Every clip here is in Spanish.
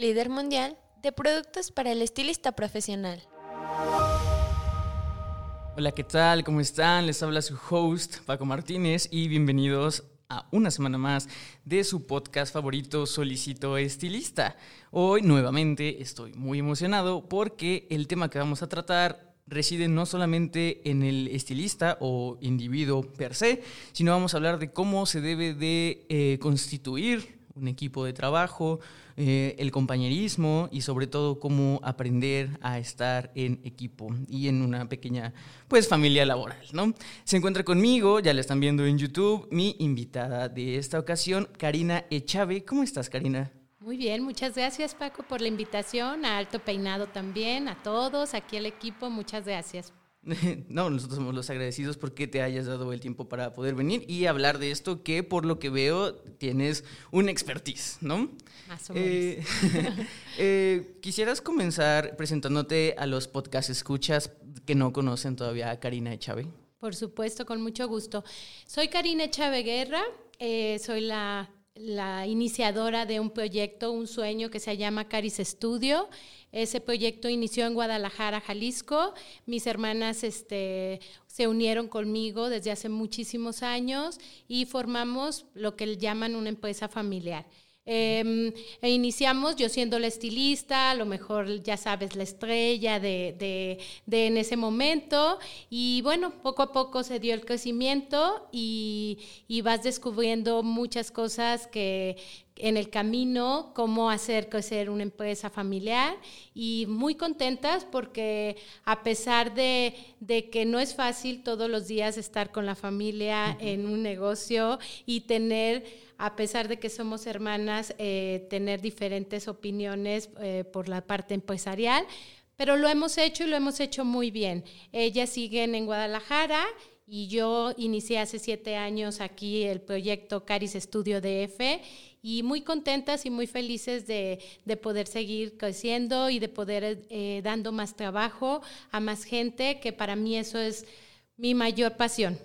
líder mundial de productos para el estilista profesional. Hola, ¿qué tal? ¿Cómo están? Les habla su host, Paco Martínez, y bienvenidos a una semana más de su podcast favorito Solicito Estilista. Hoy nuevamente estoy muy emocionado porque el tema que vamos a tratar reside no solamente en el estilista o individuo per se, sino vamos a hablar de cómo se debe de eh, constituir un equipo de trabajo, eh, el compañerismo y sobre todo cómo aprender a estar en equipo y en una pequeña pues familia laboral, ¿no? Se encuentra conmigo, ya la están viendo en YouTube, mi invitada de esta ocasión, Karina Echave. ¿Cómo estás, Karina? Muy bien, muchas gracias Paco por la invitación, a Alto Peinado también, a todos, aquí al equipo, muchas gracias. No, nosotros somos los agradecidos porque te hayas dado el tiempo para poder venir y hablar de esto que por lo que veo tienes un expertise, ¿no? Más o menos. Eh, eh, quisieras comenzar presentándote a los podcast escuchas que no conocen todavía a Karina Echave. Por supuesto, con mucho gusto. Soy Karina Echave Guerra, eh, soy la la iniciadora de un proyecto, un sueño que se llama Caris Studio. Ese proyecto inició en Guadalajara, Jalisco. Mis hermanas este, se unieron conmigo desde hace muchísimos años y formamos lo que llaman una empresa familiar. Em, e iniciamos yo siendo la estilista, a lo mejor ya sabes, la estrella de, en ese momento. Y bueno, poco a poco se dio el crecimiento y, y vas descubriendo muchas cosas que, en el camino cómo hacer crecer una empresa familiar y muy contentas porque a pesar de, de, que no es fácil todos los días estar con la familia en un negocio y tener a pesar de que somos hermanas, eh, tener diferentes opiniones eh, por la parte empresarial, pero lo hemos hecho y lo hemos hecho muy bien. Ellas siguen en Guadalajara y yo inicié hace siete años aquí el proyecto Caris Estudio DF y muy contentas y muy felices de, poder seguir creciendo y de poder eh, dando más trabajo a más gente, que para mí eso es mi mayor pasión.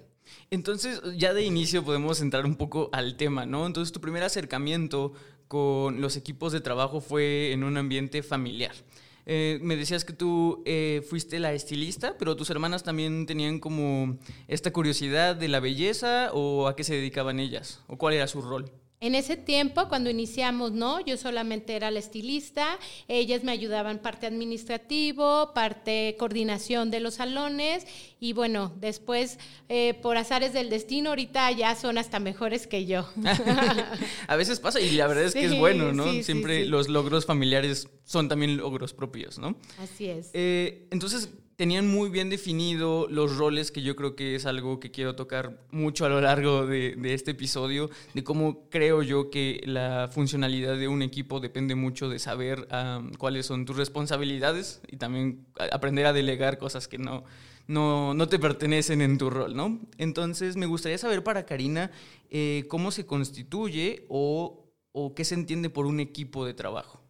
Entonces, ya de inicio podemos entrar un poco al tema, ¿no? Entonces, tu primer acercamiento con los equipos de trabajo fue en un ambiente familiar. Eh, me decías que tú eh, fuiste la estilista, pero tus hermanas también tenían como esta curiosidad de la belleza o a qué se dedicaban ellas o cuál era su rol. En ese tiempo, cuando iniciamos, no, yo solamente era la estilista, ellas me ayudaban parte administrativo, parte coordinación de los salones y bueno, después, eh, por azares del destino, ahorita ya son hasta mejores que yo. a veces pasa y la verdad es que es bueno, ¿no? Siempre los logros familiares son también logros propios, ¿no? Así es. Eh, entonces, tenían muy bien definido los roles, que yo creo que es algo que quiero tocar mucho a lo largo de, este episodio, de cómo creo yo que la funcionalidad de un equipo depende mucho de saber cuáles son tus responsabilidades y también aprender a delegar cosas que no, no, te pertenecen en tu rol, ¿no? Entonces, me gustaría saber para Karina eh, cómo se constituye o, o qué se entiende por un equipo de trabajo.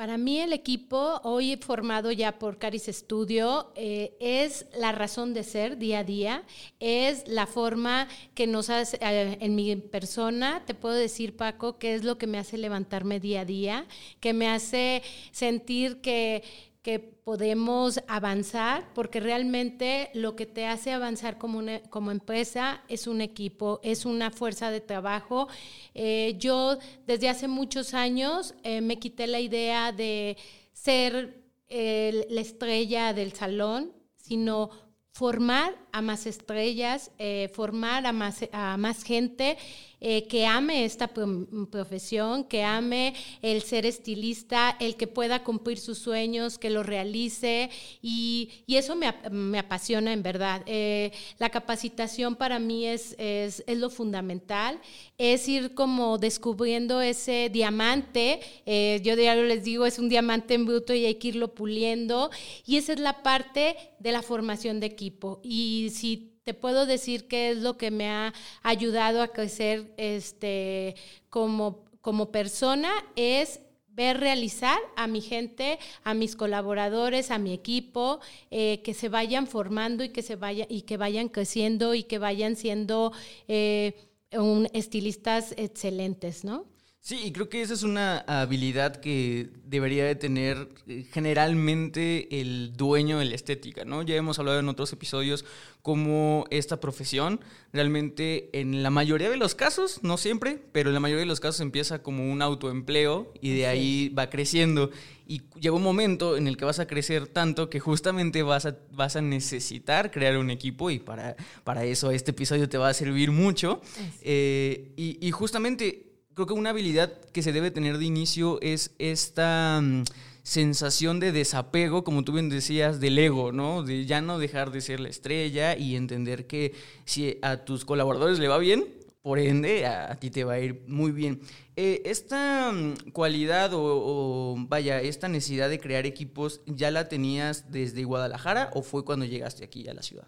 Para mí el equipo, hoy formado ya por Caris Studio, eh, es la razón de ser día a día, es la forma que nos hace, eh, en mi persona, te puedo decir Paco, que es lo que me hace levantarme día a día, que me hace sentir que que podemos avanzar, porque realmente lo que te hace avanzar como, como empresa es un equipo, es una fuerza de trabajo. Eh, yo desde hace muchos años eh, me quité la idea de ser la estrella del salón, sino formar a más estrellas, eh, formar a más, a más gente eh, que ame esta profesión, que ame el ser estilista, el que pueda cumplir sus sueños, que lo realice y, eso me, apasiona en verdad. Eh, la capacitación para mí es, es, es, lo fundamental, es ir como descubriendo ese diamante, eh, yo diario les digo, es un diamante en bruto y hay que irlo puliendo y esa es la parte de la formación de equipo. Y si te puedo decir qué es lo que me ha ayudado a crecer este, como, como persona, es ver realizar a mi gente, a mis colaboradores, a mi equipo, eh, que se vayan formando y que se vaya y que vayan creciendo y que vayan siendo eh, un, estilistas excelentes, ¿no? Sí, y creo que esa es una habilidad que debería de tener eh, generalmente el dueño de la estética, ¿no? Ya hemos hablado en otros episodios cómo esta profesión realmente en la mayoría de los casos, no siempre, pero en la mayoría de los casos empieza como un autoempleo y de ahí va creciendo. Y llega un momento en el que vas a crecer tanto que justamente vas a, vas a necesitar crear un equipo y para, para eso este episodio te va a servir mucho. Eh, y, y justamente creo que una habilidad que se debe tener de inicio es esta mm, sensación de desapego, como tú bien decías, del ego, ¿no? De ya no dejar de ser la estrella y entender que si a tus colaboradores le va bien, por ende a, ti te va a ir muy bien. Eh, esta mm, cualidad o, vaya, esta necesidad de crear equipos, ¿ya la tenías desde Guadalajara o fue cuando llegaste aquí a la ciudad?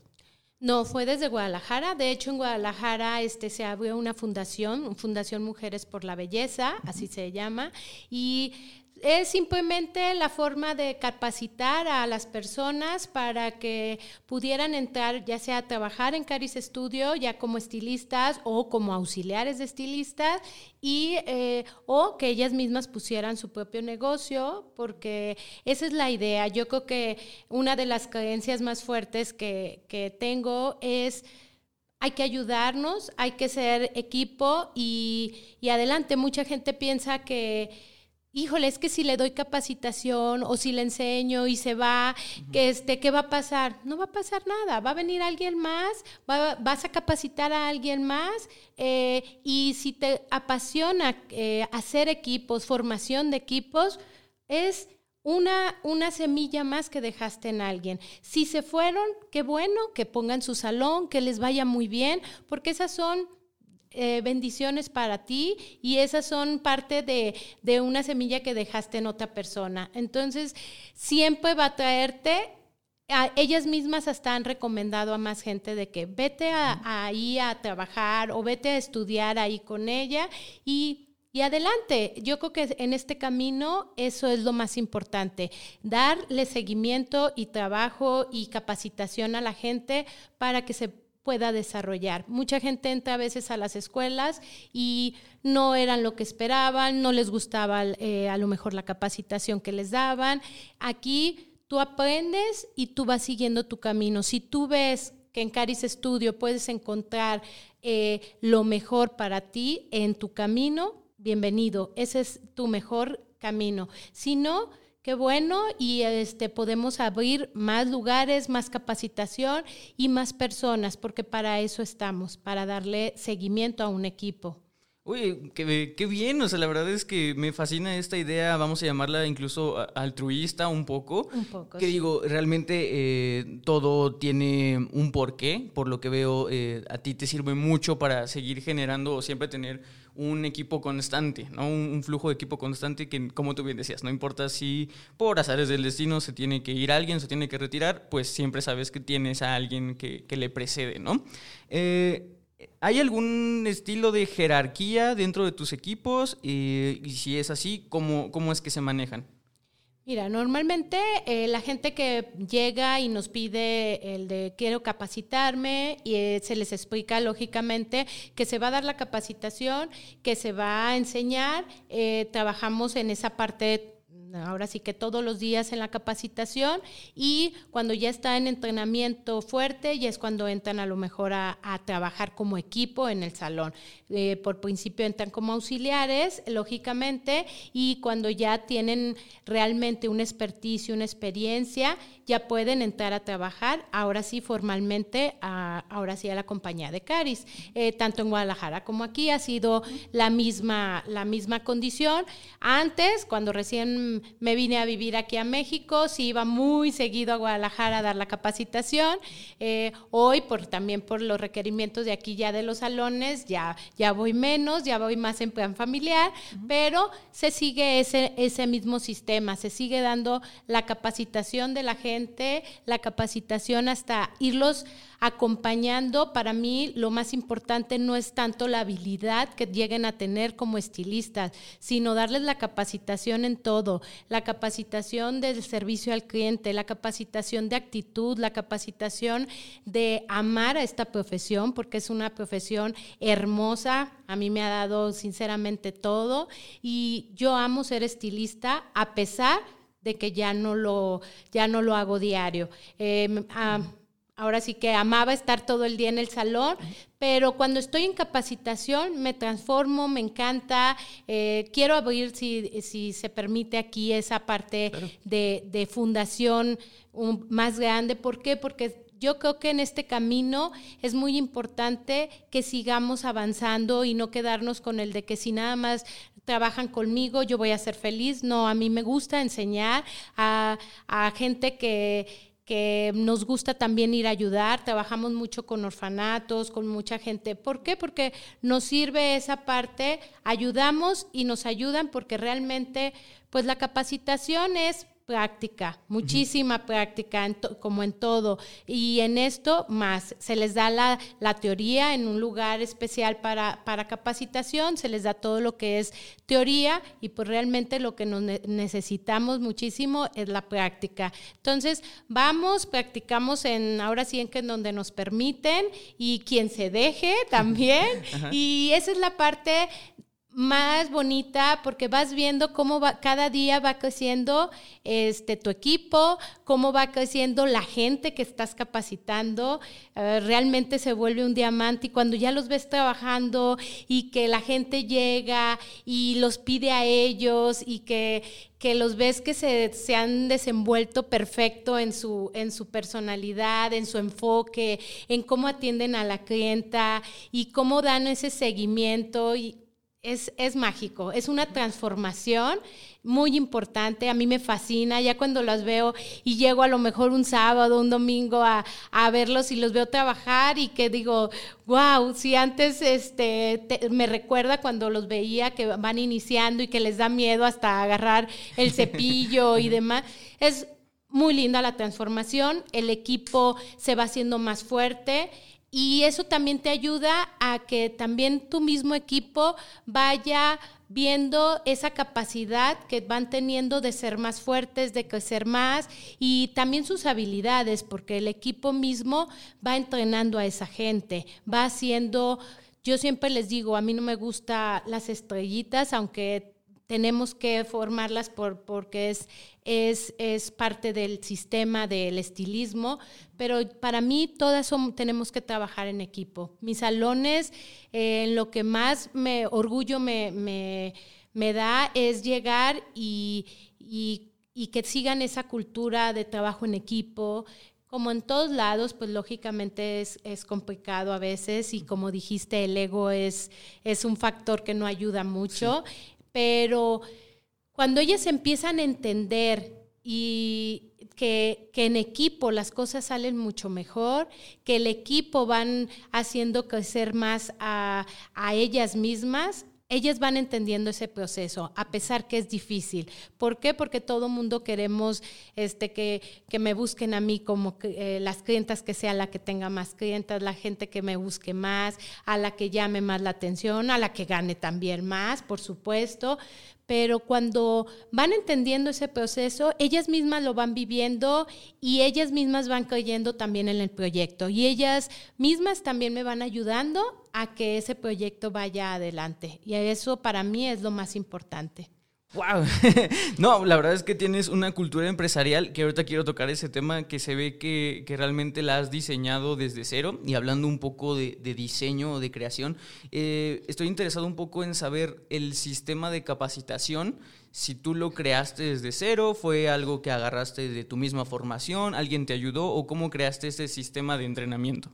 No, fue desde Guadalajara. De hecho, en Guadalajara este, se abrió una fundación, Fundación Mujeres por la Belleza, así se llama, y es simplemente la forma de capacitar a las personas para que pudieran entrar, ya sea a trabajar en Caris Studio, ya como estilistas o como auxiliares de estilistas, y, eh, o que ellas mismas pusieran su propio negocio, porque esa es la idea. Yo creo que una de las creencias más fuertes que, que tengo es hay que ayudarnos, hay que ser equipo y, y adelante. Mucha gente piensa que híjole, es que si le doy capacitación o si le enseño y se va, que este, ¿qué va a pasar? No va a pasar nada, va a venir alguien más, vas a capacitar a alguien más eh, y si te apasiona eh, hacer equipos, formación de equipos, es una, una semilla más que dejaste en alguien. Si se fueron, qué bueno, que pongan su salón, que les vaya muy bien, porque esas son eh, bendiciones para ti y esas son parte de, una semilla que dejaste en otra persona. Entonces, siempre va a traerte ellas mismas hasta han recomendado a más gente de que vete ahí a trabajar o vete a estudiar ahí con ella y, y, adelante. Yo creo que en este camino eso es lo más importante, darle seguimiento y trabajo y capacitación a la gente para que se pueda desarrollar. Mucha gente entra a veces a las escuelas y no eran lo que esperaban, no les gustaba eh, a lo mejor la capacitación que les daban. Aquí tú aprendes y tú vas siguiendo tu camino. Si tú ves que en Caris Studio puedes encontrar eh, lo mejor para ti en tu camino, bienvenido. Ese es tu mejor camino. Si no, Qué bueno y este podemos abrir más lugares, más capacitación y más personas, porque para eso estamos, para darle seguimiento a un equipo. Uy, qué, qué, bien, o sea, la verdad es que me fascina esta idea, vamos a llamarla incluso altruista un poco. Un poco. Que digo, realmente eh, todo tiene un porqué, por lo que veo, eh, a ti te sirve mucho para seguir generando o siempre tener un equipo constante, ¿no? Un, flujo de equipo constante que, como tú bien decías, no importa si por azares del destino se tiene que ir alguien, se tiene que retirar, pues siempre sabes que tienes a alguien que, que le precede, ¿no? Eh, ¿Hay algún estilo de jerarquía dentro de tus equipos? y si es así, ¿cómo, cómo es que se manejan? Mira, normalmente eh, la gente que llega y nos pide el de quiero capacitarme y eh, se les explica lógicamente que se va a dar la capacitación, que se va a enseñar, eh, trabajamos en esa parte ahora sí que todos los días en la capacitación y cuando ya está en entrenamiento fuerte, ya es cuando entran a lo mejor a, trabajar como equipo en el salón. Eh, por principio entran como auxiliares, lógicamente, y cuando ya tienen realmente una experticia, una experiencia, ya pueden entrar a trabajar, ahora sí formalmente, ahora sí a la compañía de Caris. Eh, tanto en Guadalajara como aquí ha sido la misma, la misma condición. Antes, cuando recién me vine a vivir aquí a México, sí iba muy seguido a Guadalajara a dar la capacitación. Eh, hoy, por, también por los requerimientos de aquí ya de los salones, ya, ya voy menos, ya voy más en plan familiar, pero se sigue ese, ese mismo sistema, se sigue dando la capacitación de la gente la capacitación hasta irlos acompañando. Para mí lo más importante no es tanto la habilidad que lleguen a tener como estilistas, sino darles la capacitación en todo, la capacitación del servicio al cliente, la capacitación de actitud, la capacitación de amar a esta profesión, porque es una profesión hermosa, a mí me ha dado sinceramente todo y yo amo ser estilista a pesar de que ya no lo, ya no lo hago diario. Em, ahora sí que amaba estar todo el día en el salón, pero cuando estoy en capacitación me transformo, me encanta. Eh, quiero abrir, si, si, se permite aquí, esa parte de, fundación más grande. ¿Por qué? Porque yo creo que en este camino es muy importante que sigamos avanzando y no quedarnos con el de que si nada más trabajan conmigo, yo voy a ser feliz. No, a mí me gusta enseñar a, gente que, que nos gusta también ir a ayudar, trabajamos mucho con orfanatos, con mucha gente. ¿Por qué? Porque nos sirve esa parte, ayudamos y nos ayudan porque realmente pues la capacitación es práctica, muchísima práctica, como en todo. Y en esto más, se les da la, teoría en un lugar especial para, para, capacitación, se les da todo lo que es teoría y pues realmente lo que nos necesitamos muchísimo es la práctica. Entonces, vamos, practicamos en, ahora sí en que en donde nos permiten y quien se deje también. y esa es la parte más bonita porque vas viendo cómo va, cada día va creciendo este, tu equipo, cómo va creciendo la gente que estás capacitando, eh, realmente se vuelve un diamante y cuando ya los ves trabajando y que la gente llega y los pide a ellos y que, que los ves que se, se, han desenvuelto perfecto en su, en su personalidad, en su enfoque, en cómo atienden a la clienta y cómo dan ese seguimiento y es, es, mágico, es una transformación muy importante, a mí me fascina, ya cuando las veo y llego a lo mejor un sábado, un domingo a, a verlos y los veo trabajar y que digo, wow, si antes este, me recuerda cuando los veía que van iniciando y que les da miedo hasta agarrar el cepillo y demás, es muy linda la transformación, el equipo se va haciendo más fuerte y eso también te ayuda a que también tu mismo equipo vaya viendo esa capacidad que van teniendo de ser más fuertes, de crecer más y también sus habilidades, porque el equipo mismo va entrenando a esa gente, va haciendo, yo siempre les digo, a mí no me gustan las estrellitas, aunque tenemos que formarlas por, porque es, es, es, parte del sistema del estilismo, pero para mí todas tenemos que trabajar en equipo. Mis salones, eh, en lo que más me orgullo me, me, da es llegar y, y, y que sigan esa cultura de trabajo en equipo, como en todos lados, pues lógicamente es, es, complicado a veces y como dijiste, el ego es, es un factor que no ayuda mucho pero cuando ellas empiezan a entender y que, en equipo las cosas salen mucho mejor, que el equipo van haciendo crecer más a, a ellas mismas, ellas van entendiendo ese proceso, a pesar que es difícil. ¿Por qué? Porque todo mundo queremos este, que, que me busquen a mí como eh, las clientas que sea la que tenga más clientas, la gente que me busque más, a la que llame más la atención, a la que gane también más, por supuesto pero cuando van entendiendo ese proceso, ellas mismas lo van viviendo y ellas mismas van creyendo también en el proyecto y ellas mismas también me van ayudando a que ese proyecto vaya adelante. Y eso para mí es lo más importante. Wow. no, la verdad es que tienes una cultura empresarial que ahorita quiero tocar ese tema que se ve que, realmente la has diseñado desde cero y hablando un poco de, diseño o de creación, eh, estoy interesado un poco en saber el sistema de capacitación, si tú lo creaste desde cero, fue algo que agarraste de tu misma formación, alguien te ayudó o cómo creaste ese sistema de entrenamiento.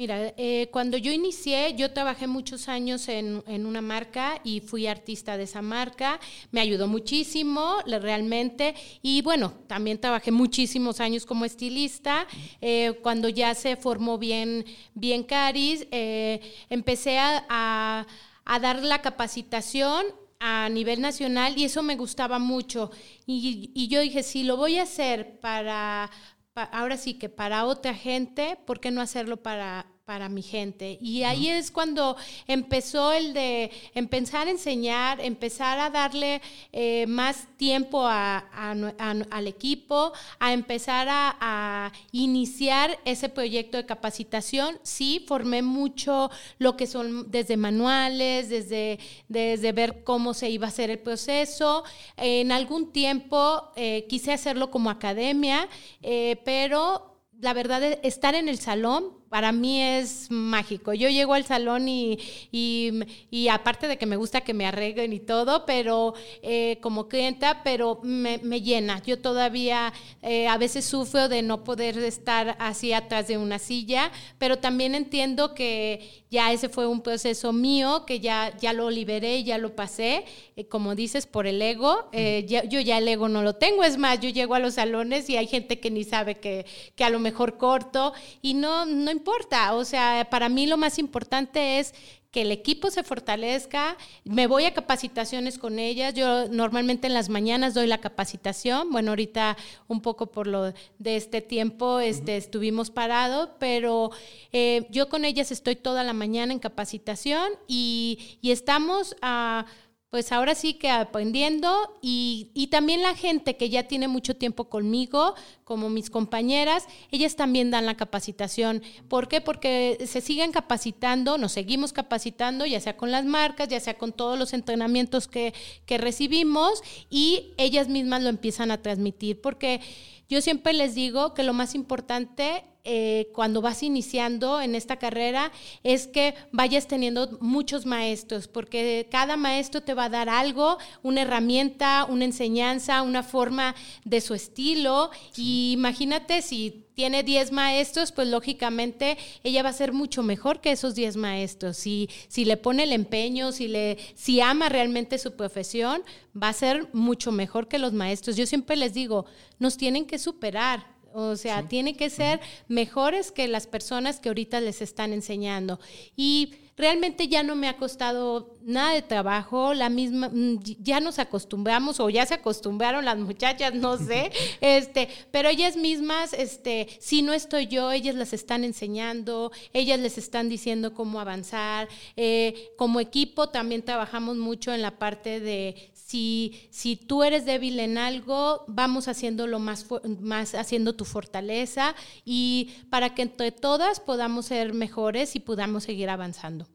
Mira, eh, cuando yo inicié, yo trabajé muchos años en, una marca y fui artista de esa marca. Me ayudó muchísimo, realmente. Y bueno, también trabajé muchísimos años como estilista. Eh, cuando ya se formó bien, bien Caris, eh, empecé a, dar la capacitación a nivel nacional y eso me gustaba mucho. Y, y yo dije, si lo voy a hacer para ahora sí que para otra gente, ¿por qué no hacerlo para, para mi gente. Y ahí es cuando empezó el de empezar a enseñar, empezar a darle eh, más tiempo al equipo, a empezar a, iniciar ese proyecto de capacitación. Sí, formé mucho lo que son desde manuales, desde, desde ver cómo se iba a hacer el proceso. En algún tiempo eh, quise hacerlo como academia, eh, pero la verdad, estar en el salón para mí es mágico. Yo llego al salón y, y, aparte de que me gusta que me arreglen y todo, pero eh, como clienta, pero me, llena. Yo todavía eh, a veces sufro de no poder estar así atrás de una silla, pero también entiendo que ya ese fue un proceso mío, que ya, ya lo liberé, ya lo pasé, eh, como dices, por el ego. yo ya el ego no lo tengo, es más, yo llego a los salones y hay gente que ni sabe que, que a lo mejor corto y no, no importa. O sea, para mí lo más importante es que el equipo se fortalezca. Me voy a capacitaciones con ellas. Yo normalmente en las mañanas doy la capacitación. Bueno, ahorita un poco por lo de este tiempo este, estuvimos parados, pero eh, yo con ellas estoy toda la mañana en capacitación y, y estamos a pues ahora sí que aprendiendo y, y, también la gente que ya tiene mucho tiempo conmigo, como mis compañeras, ellas también dan la capacitación. ¿Por qué? Porque se siguen capacitando, nos seguimos capacitando, ya sea con las marcas, ya sea con todos los entrenamientos que, que recibimos y ellas mismas lo empiezan a transmitir, porque yo siempre les digo que lo más importante eh, cuando vas iniciando en esta carrera es que vayas teniendo muchos maestros, porque cada maestro te va a dar algo, una herramienta, una enseñanza, una forma de su estilo. Y imagínate si tiene 10 maestros, pues lógicamente ella va a ser mucho mejor que esos 10 maestros. Si, si le pone el empeño, si, le, si ama realmente su profesión, va a ser mucho mejor que los maestros. Yo siempre les digo, nos tienen que superar o sea, tiene que ser mejores que las personas que ahorita les están enseñando. Y realmente ya no me ha costado nada de trabajo, la misma, mm, ya nos acostumbramos o ya se acostumbraron las muchachas, no sé, este, pero ellas mismas, este, si no estoy yo, ellas las están enseñando, ellas les están diciendo cómo avanzar. Eh, como equipo también trabajamos mucho en la parte de si, si tú eres débil en algo, vamos haciéndolo más, más haciendo tu fortaleza y para que entre todas podamos ser mejores y podamos seguir avanzando.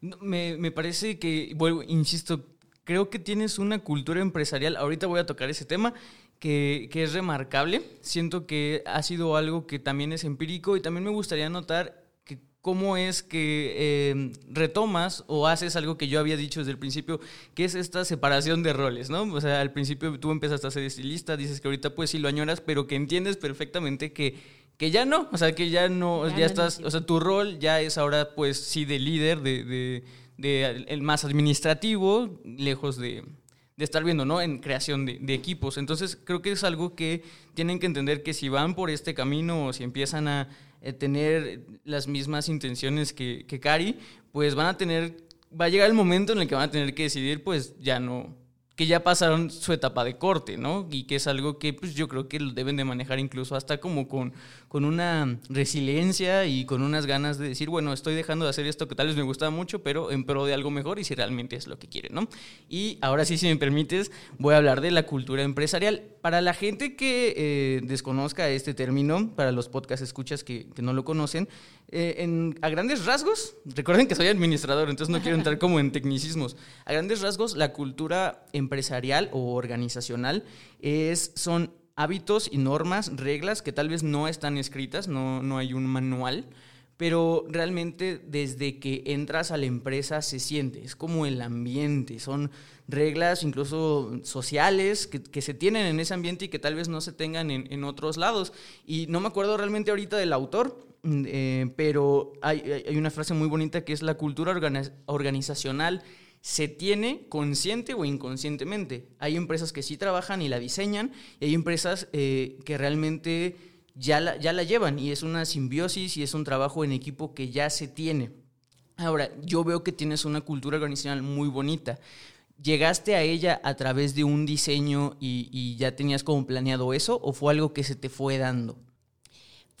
Me, me parece que, bueno, insisto, creo que tienes una cultura empresarial, ahorita voy a tocar ese tema, que, que, es remarcable. Siento que ha sido algo que también es empírico y también me gustaría notar cómo es que em, retomas o haces algo que yo había dicho desde el principio, que es esta separación de roles, ¿no? O sea, al principio tú empezaste a ser estilista, dices que ahorita pues sí lo añoras, pero que entiendes perfectamente que, que ya no, o sea, que ya no, ya, estás, o sea, tu rol ya es ahora pues sí de líder, de, de, el más administrativo, lejos de, de estar viendo, ¿no? En creación de, de, equipos. Entonces, creo que es algo que tienen que entender que si van por este camino o si empiezan a, eh, tener las mismas intenciones que, que Cari, pues van a tener, va a llegar el momento en el que van a tener que decidir, pues ya no, que ya pasaron su etapa de corte, ¿no? Y que es algo que pues yo creo que lo deben de manejar incluso hasta como con, con una resiliencia y con unas ganas de decir, bueno, estoy dejando de hacer esto que tal vez me gustaba mucho, pero en pro de algo mejor y si realmente es lo que quieren, ¿no? Y ahora sí, si me permites, voy a hablar de la cultura empresarial. Para la gente que eh, desconozca este término, para los podcast escuchas que, que no lo conocen, eh, en, a grandes rasgos, recuerden que soy administrador, entonces no quiero entrar como en tecnicismos, a grandes rasgos la cultura empresarial o organizacional es, son hábitos y normas, reglas que tal vez no están escritas, no, no hay un manual, pero realmente desde que entras a la empresa se siente, es como el ambiente, son reglas incluso sociales que, se tienen en ese ambiente y que tal vez no se tengan en, otros lados. Y no me acuerdo realmente ahorita del autor, eh, pero hay, hay, una frase muy bonita que es la cultura organizacional se tiene consciente o inconscientemente. Hay empresas que sí trabajan y la diseñan y hay empresas eh, que realmente ya la, ya la llevan y es una simbiosis y es un trabajo en equipo que ya se tiene. Ahora, yo veo que tienes una cultura organizacional muy bonita. ¿Llegaste a ella a través de un diseño y, y ya tenías como planeado eso o fue algo que se te fue dando?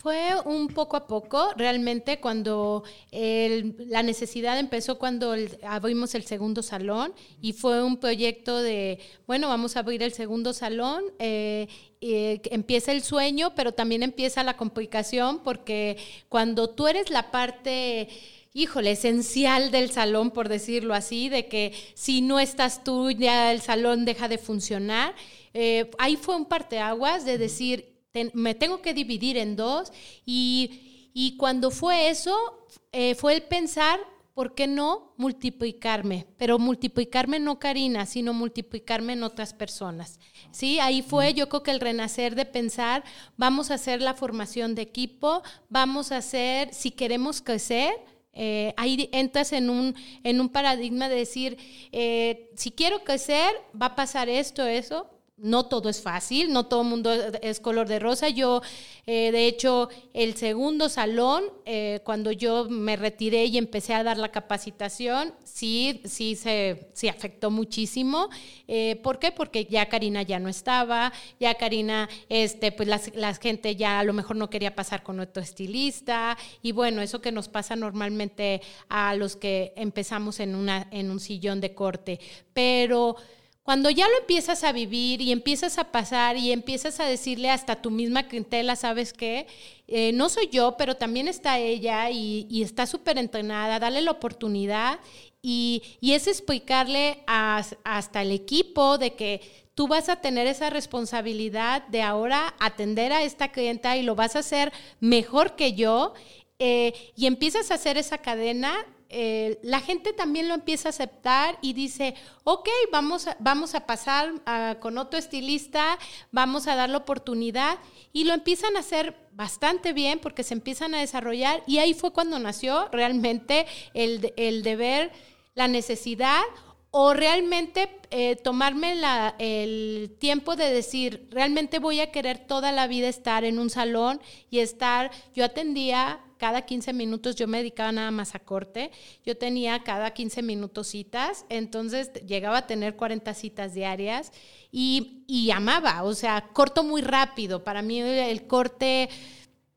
Fue un poco a poco, realmente cuando la necesidad empezó cuando abrimos el segundo salón y fue un proyecto de, bueno, vamos a abrir el segundo salón, eh, empieza el sueño, pero también empieza la complicación porque cuando tú eres la parte híjole, esencial del salón, por decirlo así, de que si no estás tú, ya el salón deja de funcionar. Eh, ahí fue un parteaguas de decir, me tengo que dividir en dos. Y, cuando fue eso, eh, fue el pensar, ¿por qué no multiplicarme? Pero multiplicarme no Karina, sino multiplicarme en otras personas. Sí, ahí fue yo creo que el renacer de pensar, vamos a hacer la formación de equipo, vamos a hacer, si queremos crecer, eh, ahí entras en un, en un paradigma de decir, eh, si quiero crecer, va a pasar esto, eso, no todo es fácil, no todo el mundo es color de rosa. Yo, eh, de hecho, el segundo salón, eh, cuando yo me retiré y empecé a dar la capacitación, sí, sí se afectó muchísimo. Eh, ¿Por qué? Porque ya Karina ya no estaba, ya Karina, este, pues la, gente ya a lo mejor no quería pasar con otro estilista. Y bueno, eso que nos pasa normalmente a los que empezamos en, una, en un sillón de corte. Pero cuando ya lo empiezas a vivir y empiezas a pasar y empiezas a decirle hasta tu misma clientela, ¿sabes qué? Eh, no soy yo, pero también está ella y, está súper entrenada, dale la oportunidad y, es explicarle hasta el equipo de que tú vas a tener esa responsabilidad de ahora atender a esta clienta y lo vas a hacer mejor que yo. Eh, y empiezas a hacer esa cadena eh, la gente también lo empieza a aceptar y dice, ok, vamos a, vamos a pasar con otro estilista, vamos a dar la oportunidad. Y lo empiezan a hacer bastante bien porque se empiezan a desarrollar. Y ahí fue cuando nació realmente el, el de ver la necesidad o realmente eh, tomarme la, el tiempo de decir, realmente voy a querer toda la vida estar en un salón y estar, yo atendía cada 15 minutos yo me dedicaba nada más a corte. Yo tenía cada 15 minutos citas, entonces llegaba a tener 40 citas diarias y, y amaba, o sea, corto muy rápido. Para mí el corte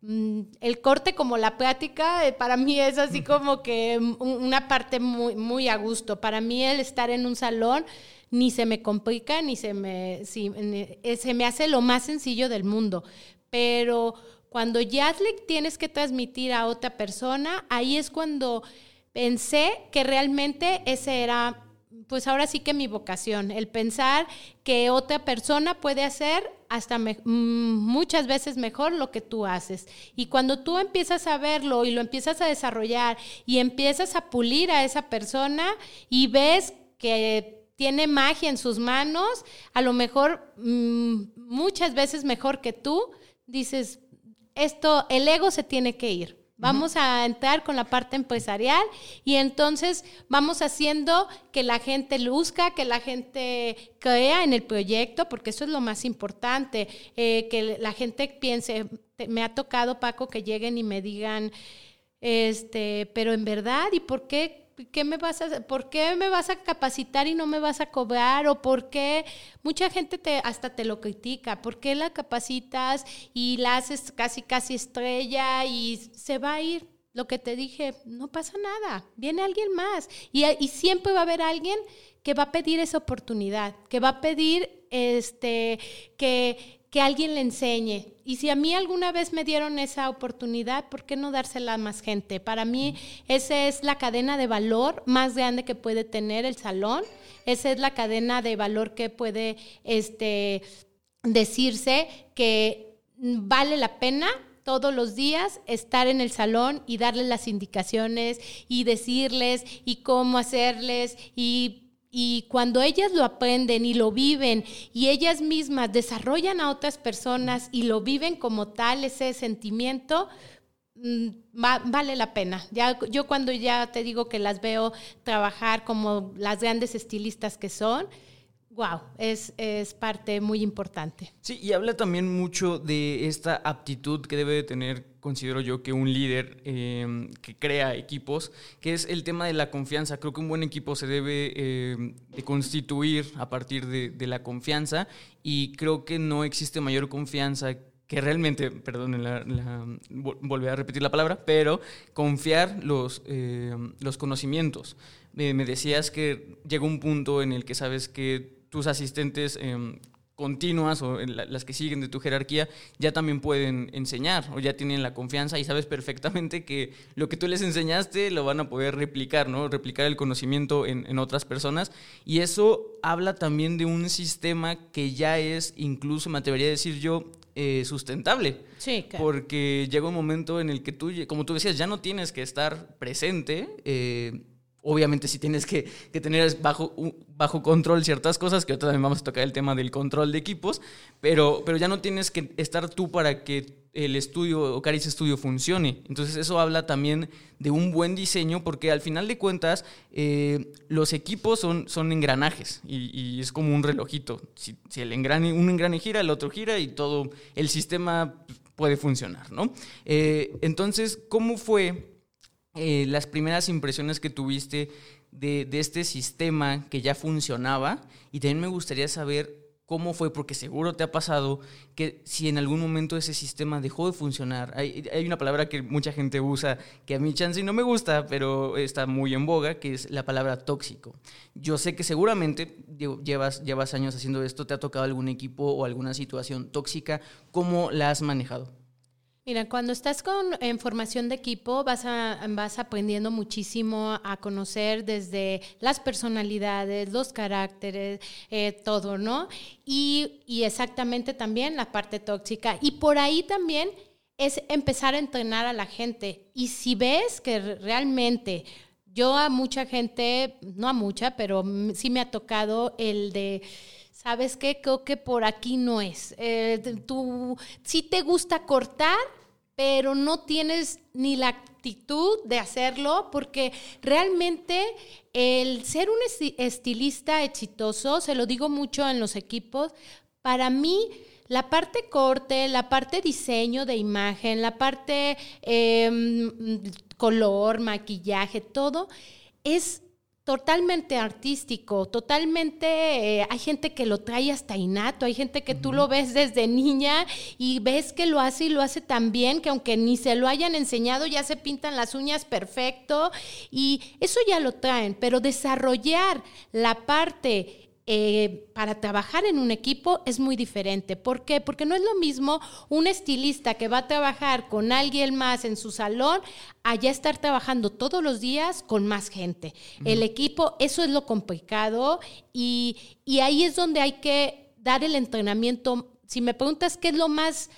mm, el corte como la plática, eh, para mí es así como que una parte muy, muy a gusto. Para mí el estar en un salón ni se me complica, ni se me, eh, se me hace lo más sencillo del mundo. Pero cuando ya le tienes que transmitir a otra persona, ahí es cuando pensé que realmente ese era, pues ahora sí que mi vocación, el pensar que otra persona puede hacer hasta mm, muchas veces mejor lo que tú haces. Y cuando tú empiezas a verlo y lo empiezas a desarrollar y empiezas a pulir a esa persona y ves que tiene magia en sus manos, a lo mejor mm, muchas veces mejor que tú, dices, esto, el ego se tiene que ir. Vamos a entrar con la parte empresarial y entonces vamos haciendo que la gente luzca, que la gente crea en el proyecto, porque eso es lo más importante, eh, que la gente piense, me ha tocado Paco que lleguen y me digan, este, pero en verdad, ¿y por qué ¿qué me vas a, ¿por qué me vas a capacitar y no me vas a cobrar? ¿O por qué mucha gente te, hasta te lo critica? ¿Por qué la capacitas y la haces casi, casi estrella y se va a ir? Lo que te dije, no pasa nada, viene alguien más. Y, y siempre va a haber alguien que va a pedir esa oportunidad, que va a pedir este, que, que alguien le enseñe. Y si a mí alguna vez me dieron esa oportunidad, ¿por qué no dársela a más gente? Para mí esa es la cadena de valor más grande que puede tener el salón. Esa es la cadena de valor que puede este, decirse que vale la pena todos los días estar en el salón y darles las indicaciones y decirles y cómo hacerles y y cuando ellas lo aprenden y lo viven y ellas mismas desarrollan a otras personas y lo viven como tal, ese sentimiento, mm, vale la pena. Ya, yo cuando ya te digo que las veo trabajar como las grandes estilistas que son, wow, es, es parte muy importante. Sí, y habla también mucho de esta aptitud que debe de tener, considero yo, que un líder em, que crea equipos, que es el tema de la confianza. Creo que un buen equipo se debe em, de constituir a partir de, la confianza y creo que no existe mayor confianza que realmente, perdón, la, volví a repetir la palabra, pero confiar los, em, los conocimientos. me decías que llega un punto en el que sabes que tus asistentes continuas o las que siguen de tu jerarquía ya también pueden enseñar o ya tienen la confianza y sabes perfectamente que lo que tú les enseñaste lo van a poder replicar, ¿no? Replicar el conocimiento en, otras personas. Y eso habla también de un sistema que ya es, incluso me atrevería a decir yo, eh, sustentable. Sí, Porque llega un momento en el que tú, como tú decías, ya no tienes que estar presente. Eh, obviamente si tienes que, tener bajo, bajo control ciertas cosas, que otra vez vamos a tocar el tema del control de equipos, pero, pero ya no tienes que estar tú para que el estudio o Caris Studio funcione. Entonces eso habla también de un buen diseño porque al final de cuentas eh, los equipos son, son engranajes y, es como un relojito. Si, el engrane, un engrane gira, el otro gira y todo el sistema puede funcionar, ¿no? Eh, entonces, ¿cómo fue eh, las primeras impresiones que tuviste de, este sistema que ya funcionaba y también me gustaría saber cómo fue, porque seguro te ha pasado que si en algún momento ese sistema dejó de funcionar, hay, una palabra que mucha gente usa que a mi chance no me gusta, pero está muy en boga, que es la palabra tóxico. Yo sé que seguramente llevas, llevas años haciendo esto, te ha tocado algún equipo o alguna situación tóxica, ¿cómo la has manejado? Mira, cuando estás con, en formación de equipo vas, a, vas aprendiendo muchísimo a conocer desde las personalidades, los caracteres, eh, todo, ¿no? Y, y exactamente también la parte tóxica. Y por ahí también es empezar a entrenar a la gente. Y si ves que realmente yo a mucha gente, no a mucha, pero sí me ha tocado el de ¿sabes qué? Creo que por aquí no es. Eh, tú sí te gusta cortar, pero no tienes ni la actitud de hacerlo porque realmente el ser un estilista exitoso, se lo digo mucho en los equipos, para mí la parte corte, la parte diseño de imagen, la parte em, color, maquillaje, todo es totalmente artístico, totalmente, eh, hay gente que lo trae hasta innato, hay gente que tú lo ves desde niña y ves que lo hace y lo hace tan bien que aunque ni se lo hayan enseñado ya se pintan las uñas perfecto y eso ya lo traen, pero desarrollar la parte eh, para trabajar en un equipo es muy diferente. ¿Por qué? Porque no es lo mismo un estilista que va a trabajar con alguien más en su salón allá estar trabajando todos los días con más gente. El equipo, eso es lo complicado y, y ahí es donde hay que dar el entrenamiento. Si me preguntas qué es lo más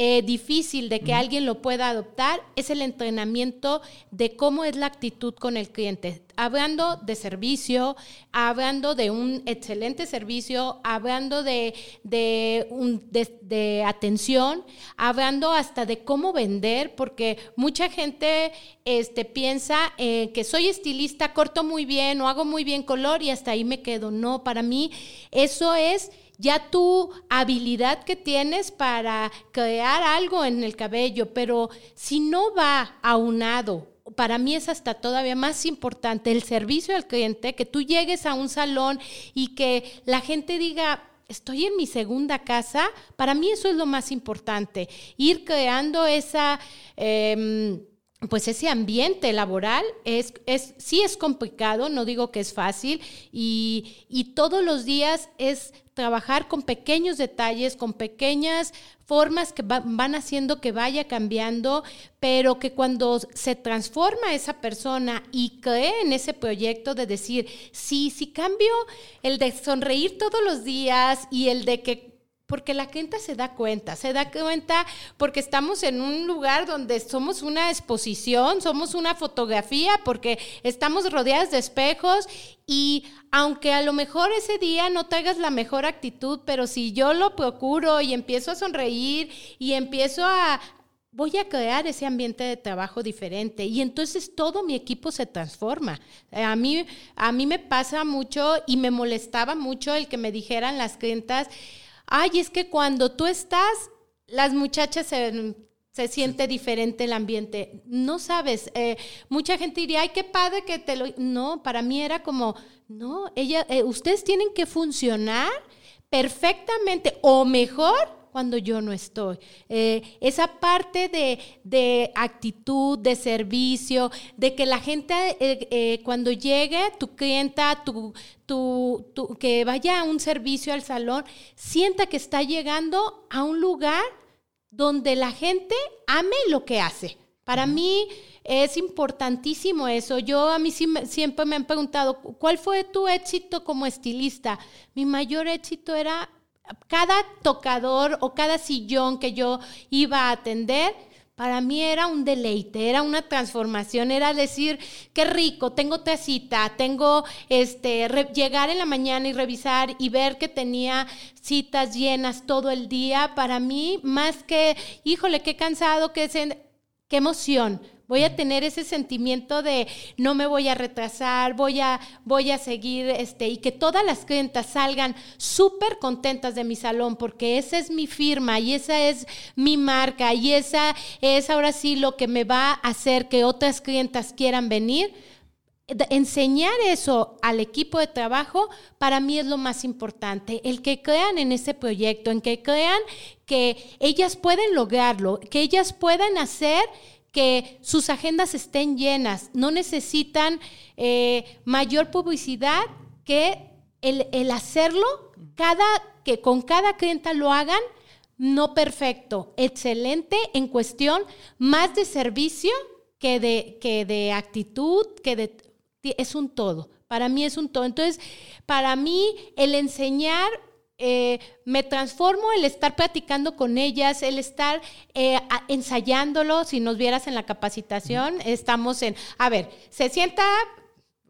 eh, difícil de que alguien lo pueda adoptar es el entrenamiento de cómo es la actitud con el cliente. Hablando de servicio, hablando de un excelente servicio, hablando de, de, un, de, atención, hablando hasta de cómo vender, porque mucha gente este, piensa eh, que soy estilista, corto muy bien o hago muy bien color y hasta ahí me quedo. No, para mí eso es ya tu habilidad que tienes para crear algo en el cabello, pero si no va aunado, para mí es hasta todavía más importante el servicio al cliente, que tú llegues a un salón y que la gente diga, estoy en mi segunda casa, para mí eso es lo más importante, ir creando esa... Em, pues ese ambiente laboral es, es, sí es complicado, no digo que es fácil, y, y todos los días es trabajar con pequeños detalles, con pequeñas formas que van haciendo que vaya cambiando, pero que cuando se transforma esa persona y cree en ese proyecto de decir, sí, sí cambio el de sonreír todos los días y el de que porque la gente se da cuenta, se da cuenta porque estamos en un lugar donde somos una exposición, somos una fotografía, porque estamos rodeadas de espejos y aunque a lo mejor ese día no tengas la mejor actitud, pero si yo lo procuro y empiezo a sonreír y empiezo a, voy a crear ese ambiente de trabajo diferente y entonces todo mi equipo se transforma. A mí, a mí me pasa mucho y me molestaba mucho el que me dijeran las clientas, ay, es que cuando tú estás, las muchachas se, se siente diferente el ambiente. No sabes, eh, mucha gente diría, ay, qué padre que te lo... No, para mí era como, no, ella, eh, ustedes tienen que funcionar perfectamente o mejor cuando yo no estoy. Eh, esa parte de, actitud, de servicio, de que la gente eh, eh, cuando llegue, tu clienta, tu, tu, que vaya a un servicio al salón, sienta que está llegando a un lugar donde la gente ame lo que hace. Para mí es importantísimo eso. Yo a mí siempre me han preguntado, ¿cuál fue tu éxito como estilista? Mi mayor éxito era cada tocador o cada sillón que yo iba a atender, para mí era un deleite, era una transformación, era decir, qué rico, tengo cita, tengo este llegar en la mañana y revisar y ver que tenía citas llenas todo el día, para mí más que, híjole, qué cansado, qué, qué emoción, Voy a tener ese sentimiento de no me voy a retrasar, voy a, voy a seguir, este, y que todas las clientas salgan súper contentas de mi salón, porque esa es mi firma y esa es mi marca y esa es ahora sí lo que me va a hacer que otras clientas quieran venir. Enseñar eso al equipo de trabajo para mí es lo más importante, el que crean en ese proyecto, en que crean que ellas pueden lograrlo, que ellas puedan hacer que sus agendas estén llenas, no necesitan eh, mayor publicidad que el, hacerlo, cada, que con cada clienta lo hagan, no perfecto, excelente en cuestión más de servicio que de, que de actitud, que de, es un todo. Para mí es un todo. Entonces, para mí el enseñar eh, me transformo el estar platicando con ellas, el estar eh, ensayándolo. Si nos vieras en la capacitación, estamos en, a ver, se sienta,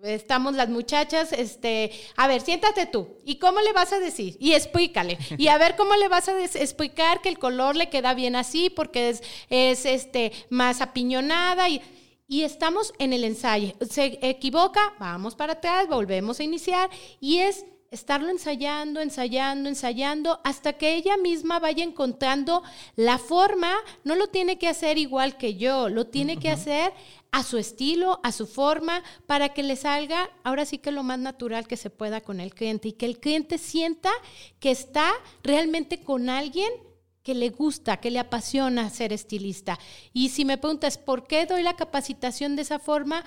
estamos las muchachas, este, a ver, siéntate tú. ¿Y cómo le vas a decir? Y explícale. Y a ver cómo le vas a explicar que el color le queda bien así porque es, es este, más apiñonada y y estamos en el ensayo. Se equivoca, vamos para atrás, volvemos a iniciar y es estarlo ensayando, ensayando, ensayando, hasta que ella misma vaya encontrando la forma, no lo tiene que hacer igual que yo, lo tiene que hacer a su estilo, a su forma, para que le salga ahora sí que lo más natural que se pueda con el cliente y que el cliente sienta que está realmente con alguien que le gusta, que le apasiona ser estilista. Y si me preguntas, ¿por qué doy la capacitación de esa forma?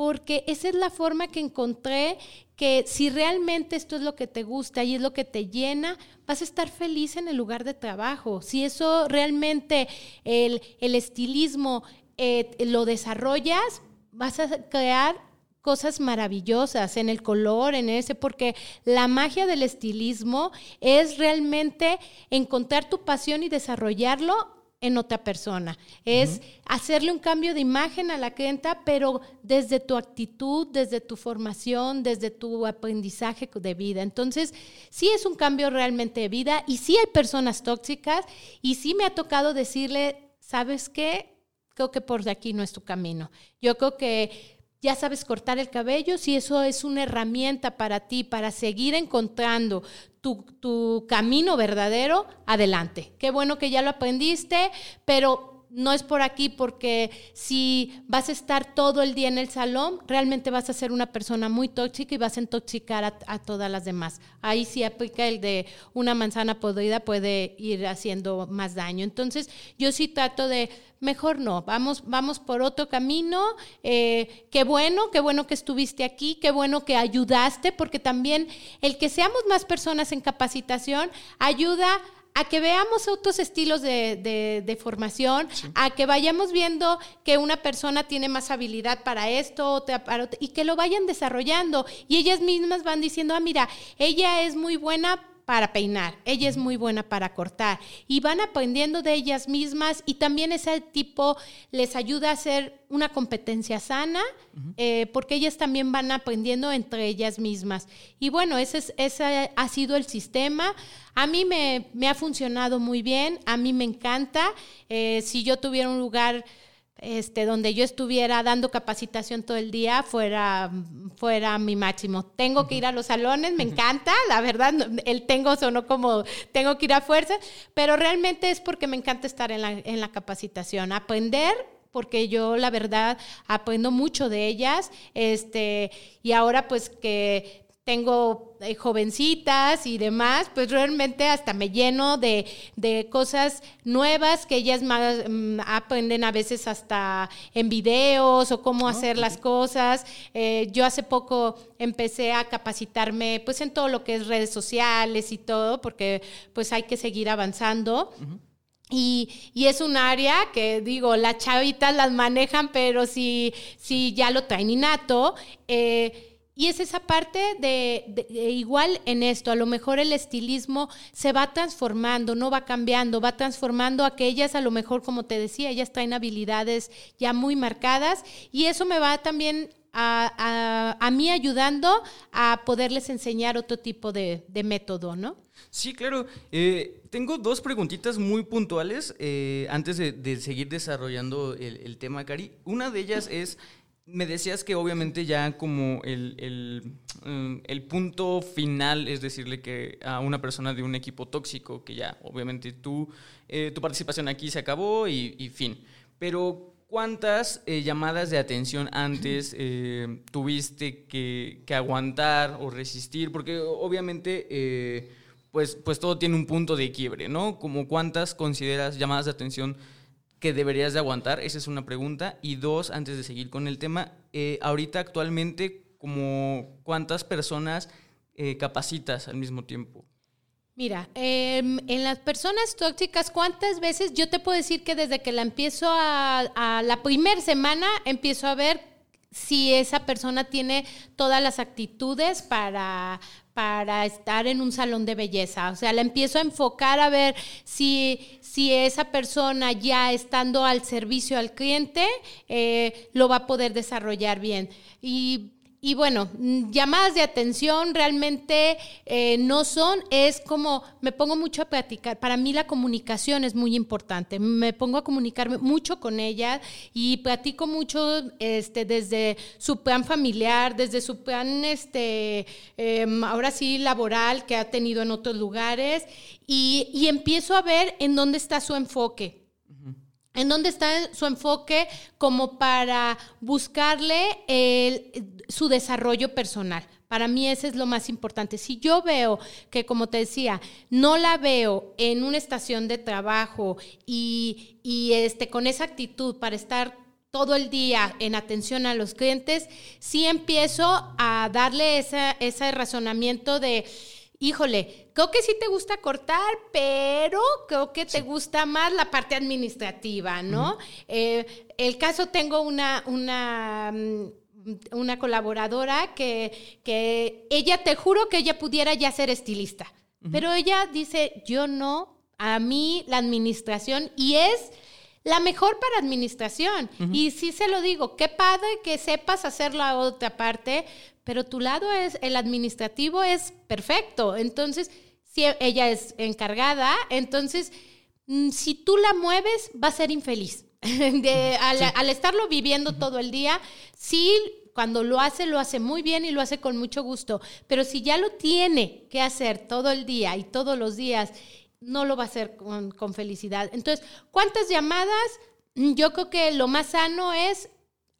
Porque esa es la forma que encontré que si realmente esto es lo que te gusta y es lo que te llena, vas a estar feliz en el lugar de trabajo. Si eso realmente el, estilismo eh, lo desarrollas, vas a crear cosas maravillosas en el color, en ese, porque la magia del estilismo es realmente encontrar tu pasión y desarrollarlo en otra persona. Es hacerle un cambio de imagen a la clienta, pero desde tu actitud, desde tu formación, desde tu aprendizaje de vida. Entonces, sí es un cambio realmente de vida y sí hay personas tóxicas y sí me ha tocado decirle, ¿sabes qué? Creo que por aquí no es tu camino. Yo creo que ya sabes cortar el cabello, si eso es una herramienta para ti, para seguir encontrando tu, camino verdadero, adelante. Qué bueno que ya lo aprendiste, pero no es por aquí porque si vas a estar todo el día en el salón, realmente vas a ser una persona muy tóxica y vas a intoxicar a, todas las demás. Ahí sí aplica el de una manzana podrida puede ir haciendo más daño. Entonces yo sí trato de, mejor no, vamos, vamos por otro camino. Eh, qué bueno, qué bueno que estuviste aquí, qué bueno que ayudaste, porque también el que seamos más personas en capacitación ayuda a que veamos otros estilos de, formación, a que vayamos viendo que una persona tiene más habilidad para esto y que lo vayan desarrollando. Y ellas mismas van diciendo, ah, mira, ella es muy buena para peinar, ella es muy buena para cortar y van aprendiendo de ellas mismas y también ese tipo les ayuda a hacer una competencia sana eh, porque ellas también van aprendiendo entre ellas mismas. Y bueno, ese, es, ese ha sido el sistema. A mí me, ha funcionado muy bien, a mí me encanta. Eh, si yo tuviera un lugar este, donde yo estuviera dando capacitación todo el día fuera, fuera mi máximo. Tengo que ir a los salones, me encanta, la verdad, el tengo sonó como tengo que ir a fuerza, pero realmente es porque me encanta estar en la, en la capacitación, aprender porque yo la verdad aprendo mucho de ellas, este, y ahora pues que tengo eh, jovencitas y demás, pues realmente hasta me lleno de, cosas nuevas que ellas más, mm, aprenden a veces hasta en videos o cómo hacer las cosas. Eh, yo hace poco empecé a capacitarme pues en todo lo que es redes sociales y todo, porque pues hay que seguir avanzando. Y, es un área que digo, las chavitas las manejan, pero si, si ya lo traen innato, eh, y es esa parte de, igual en esto, a lo mejor el estilismo se va transformando, no va cambiando, va transformando aquellas, a lo mejor como te decía, ellas traen habilidades ya muy marcadas y eso me va también a, a, mí ayudando a poderles enseñar otro tipo de, método, ¿no? Sí, claro. Eh, tengo dos preguntitas muy puntuales eh, antes de, seguir desarrollando el tema, Cari. Una de ellas es me decías que obviamente ya como el, mm, el, punto final es decirle que a una persona de un equipo tóxico, que ya obviamente tú, eh, tu participación aquí se acabó y, fin. Pero ¿cuántas eh, llamadas de atención antes eh, tuviste que, que, aguantar o resistir? Porque obviamente pues, pues todo tiene un punto de quiebre, ¿no? Como cuántas consideras llamadas de atención que deberías de aguantar? Esa es una pregunta. Y dos, antes de seguir con el tema, eh, ahorita actualmente, como ¿cuántas personas eh, capacitas al mismo tiempo? Mira, em, en las personas tóxicas, ¿cuántas veces yo te puedo decir que desde que la empiezo a, la primera semana empiezo a ver si esa persona tiene todas las actitudes para, para estar en un salón de belleza. O sea, la empiezo a enfocar a ver si, si esa persona ya estando al servicio al cliente eh, lo va a poder desarrollar bien. Y y bueno, mm, llamadas de atención realmente eh, no son, es como me pongo mucho a platicar. Para mí la comunicación es muy importante. Me pongo a comunicarme mucho con ella y platico mucho este, desde su plan familiar, desde su plan, este, em, ahora sí, laboral que ha tenido en otros lugares y, y empiezo a ver en dónde está su enfoque en dónde está su enfoque como para buscarle su desarrollo personal. Para mí ese es lo más importante. Si yo veo que, como te decía, no la veo en una estación de trabajo y, este, con esa actitud para estar todo el día en atención a los clientes, sí empiezo a darle ese razonamiento de híjole, creo que sí te gusta cortar, pero creo que te gusta más la parte administrativa, ¿no? Eh, el caso tengo una, una, mm, una colaboradora que, que, ella, te juro que ella pudiera ya ser estilista, pero ella dice, yo no, a mí la administración, y es la mejor para administración. Y sí se lo digo, qué padre que sepas hacer la otra parte, pero tu lado es, el administrativo es perfecto. Entonces, si ella es encargada, entonces, mm, si tú la mueves, va a ser infeliz. al, estarlo viviendo todo el día, sí, cuando lo hace, lo hace muy bien y lo hace con mucho gusto. Pero si ya lo tiene que hacer todo el día y todos los días, no lo va a hacer con, con felicidad. Entonces, ¿cuántas llamadas? yo creo que lo más sano es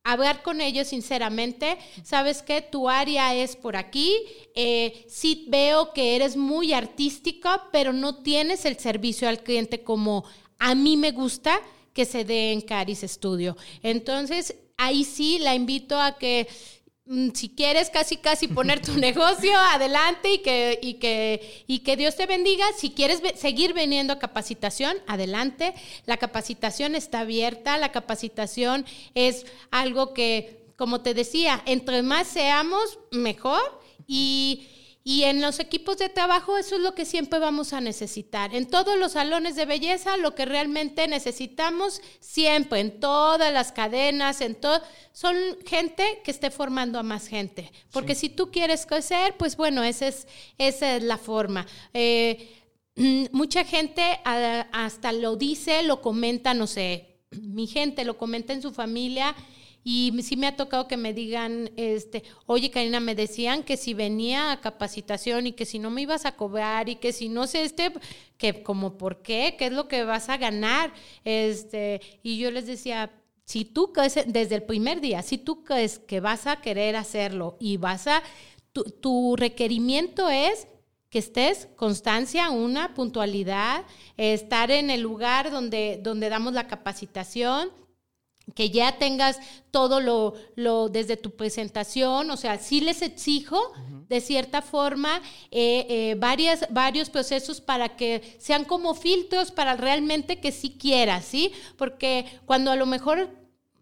hablar con ellos sinceramente, sabes que tu área es por aquí, eh, sí veo que eres muy artística, pero no tienes el servicio al cliente como a mí me gusta que se dé en Caris Studio. Entonces, ahí sí la invito a que Mm, si quieres casi casi poner tu negocio adelante y que, y que, y que Dios te bendiga. Si quieres seguir viniendo a capacitación, adelante. La capacitación está abierta, la capacitación es algo que, como te decía, entre más seamos, mejor. Y, y en los equipos de trabajo eso es lo que siempre vamos a necesitar. En todos los salones de belleza lo que realmente necesitamos siempre, en todas las cadenas, en todo, son gente que esté formando a más gente. Porque si tú quieres crecer, pues bueno, esa es, esa es la forma. Eh, mucha gente hasta lo dice, lo comenta, no sé, mi gente lo comenta en su familia y sí me ha tocado que me digan, este, oye Karina, me decían que si venía a capacitación y que si no me ibas a cobrar y que si no sé, este, que como por qué, qué es lo que vas a ganar. Este, y yo les decía, si tú desde el primer día, si tú crees que vas a querer hacerlo y vas a, tu, tu requerimiento es que estés, constancia, una, puntualidad, estar en el lugar donde, donde damos la capacitación, que ya tengas todo lo, lo, desde tu presentación, o sea, sí les exijo de cierta forma eh, eh, varias, varios procesos para que sean como filtros para realmente que sí quieras, ¿sí? Porque cuando a lo mejor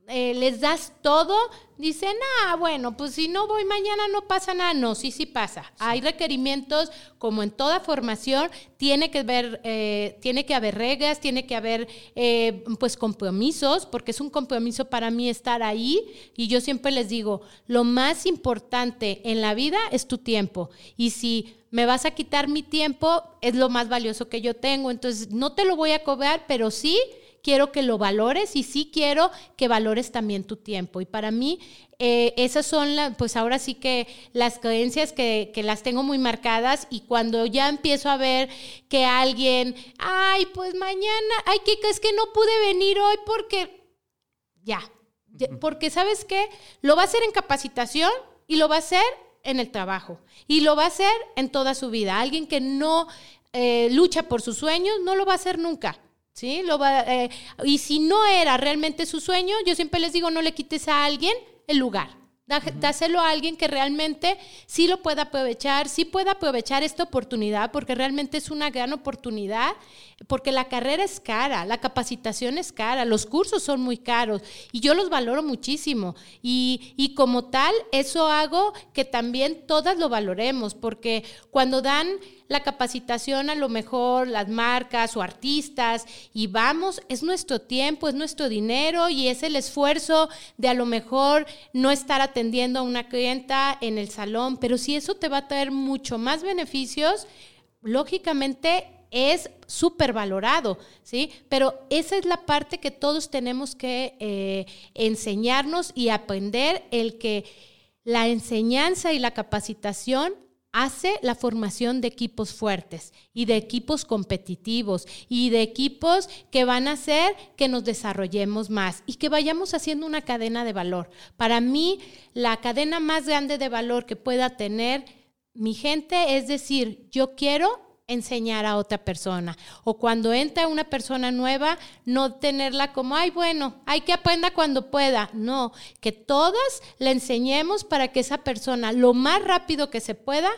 eh, les das todo, dicen, ah, bueno, pues si no voy mañana no pasa nada. No, sí, sí pasa. Hay requerimientos, como en toda formación, tiene que, ver, eh, tiene que haber reglas, tiene que haber eh, pues compromisos, porque es un compromiso para mí estar ahí. Y yo siempre les digo, lo más importante en la vida es tu tiempo. Y si me vas a quitar mi tiempo, es lo más valioso que yo tengo. Entonces, no te lo voy a cobrar, pero sí quiero que lo valores y sí quiero que valores también tu tiempo. Y para mí, eh, esas son, las, pues ahora sí que las creencias que, que, las tengo muy marcadas y cuando ya empiezo a ver que alguien, ay, pues mañana, ay, que es que no pude venir hoy porque, ya, porque sabes qué, lo va a hacer en capacitación y lo va a hacer en el trabajo y lo va a hacer en toda su vida. Alguien que no eh, lucha por sus sueños no lo va a hacer nunca. ¿Sí? Lo va, eh, y si no era realmente su sueño, yo siempre les digo, no le quites a alguien el lugar. Dáselo a alguien que realmente sí lo pueda aprovechar, sí pueda aprovechar esta oportunidad, porque realmente es una gran oportunidad, porque la carrera es cara, la capacitación es cara, los cursos son muy caros y yo los valoro muchísimo. Y, y como tal, eso hago que también todas lo valoremos, porque cuando dan la capacitación a lo mejor las marcas o artistas y vamos, es nuestro tiempo, es nuestro dinero y es el esfuerzo de a lo mejor no estar atendiendo a una clienta en el salón, pero si eso te va a traer mucho más beneficios, lógicamente es súper valorado, ¿sí? Pero esa es la parte que todos tenemos que eh, enseñarnos y aprender, el que la enseñanza y la capacitación hace la formación de equipos fuertes y de equipos competitivos y de equipos que van a hacer que nos desarrollemos más y que vayamos haciendo una cadena de valor. Para mí, la cadena más grande de valor que pueda tener mi gente es decir, yo quiero enseñar a otra persona. O cuando entra una persona nueva, no tenerla como, ay, bueno, hay que aprenda cuando pueda. No, que todas le enseñemos para que esa persona lo más rápido que se pueda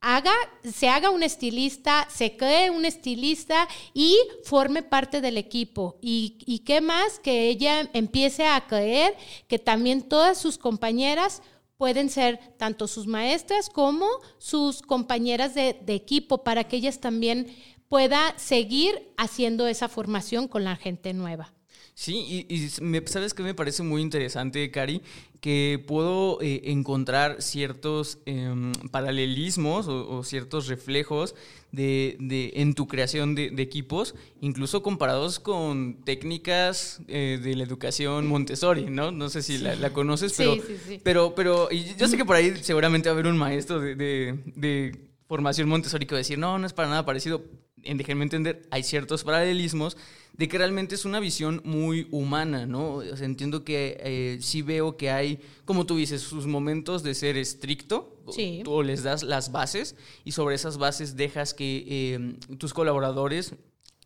haga, se haga un estilista, se cree un estilista y forme parte del equipo. Y, y qué más que ella empiece a creer que también todas sus compañeras pueden ser tanto sus maestras como sus compañeras de, equipo para que ellas también pueda seguir haciendo esa formación con la gente nueva. Sí, y, sabes que me parece muy interesante, Cari, que puedo eh, encontrar ciertos em, paralelismos o, ciertos reflejos de, de, en tu creación de, equipos, incluso comparados con técnicas eh, de la educación Montessori, ¿no? No sé si la, conoces, pero, sí, sí, pero, pero yo sé que por ahí seguramente va a haber un maestro de, de formación Montessori que va a decir, no, no es para nada parecido déjenme entender, hay ciertos paralelismos de que realmente es una visión muy humana, ¿no? O sea, entiendo que eh, sí veo que hay, como tú dices, sus momentos de ser estricto, Sí. tú les das las bases y sobre esas bases dejas que eh, tus colaboradores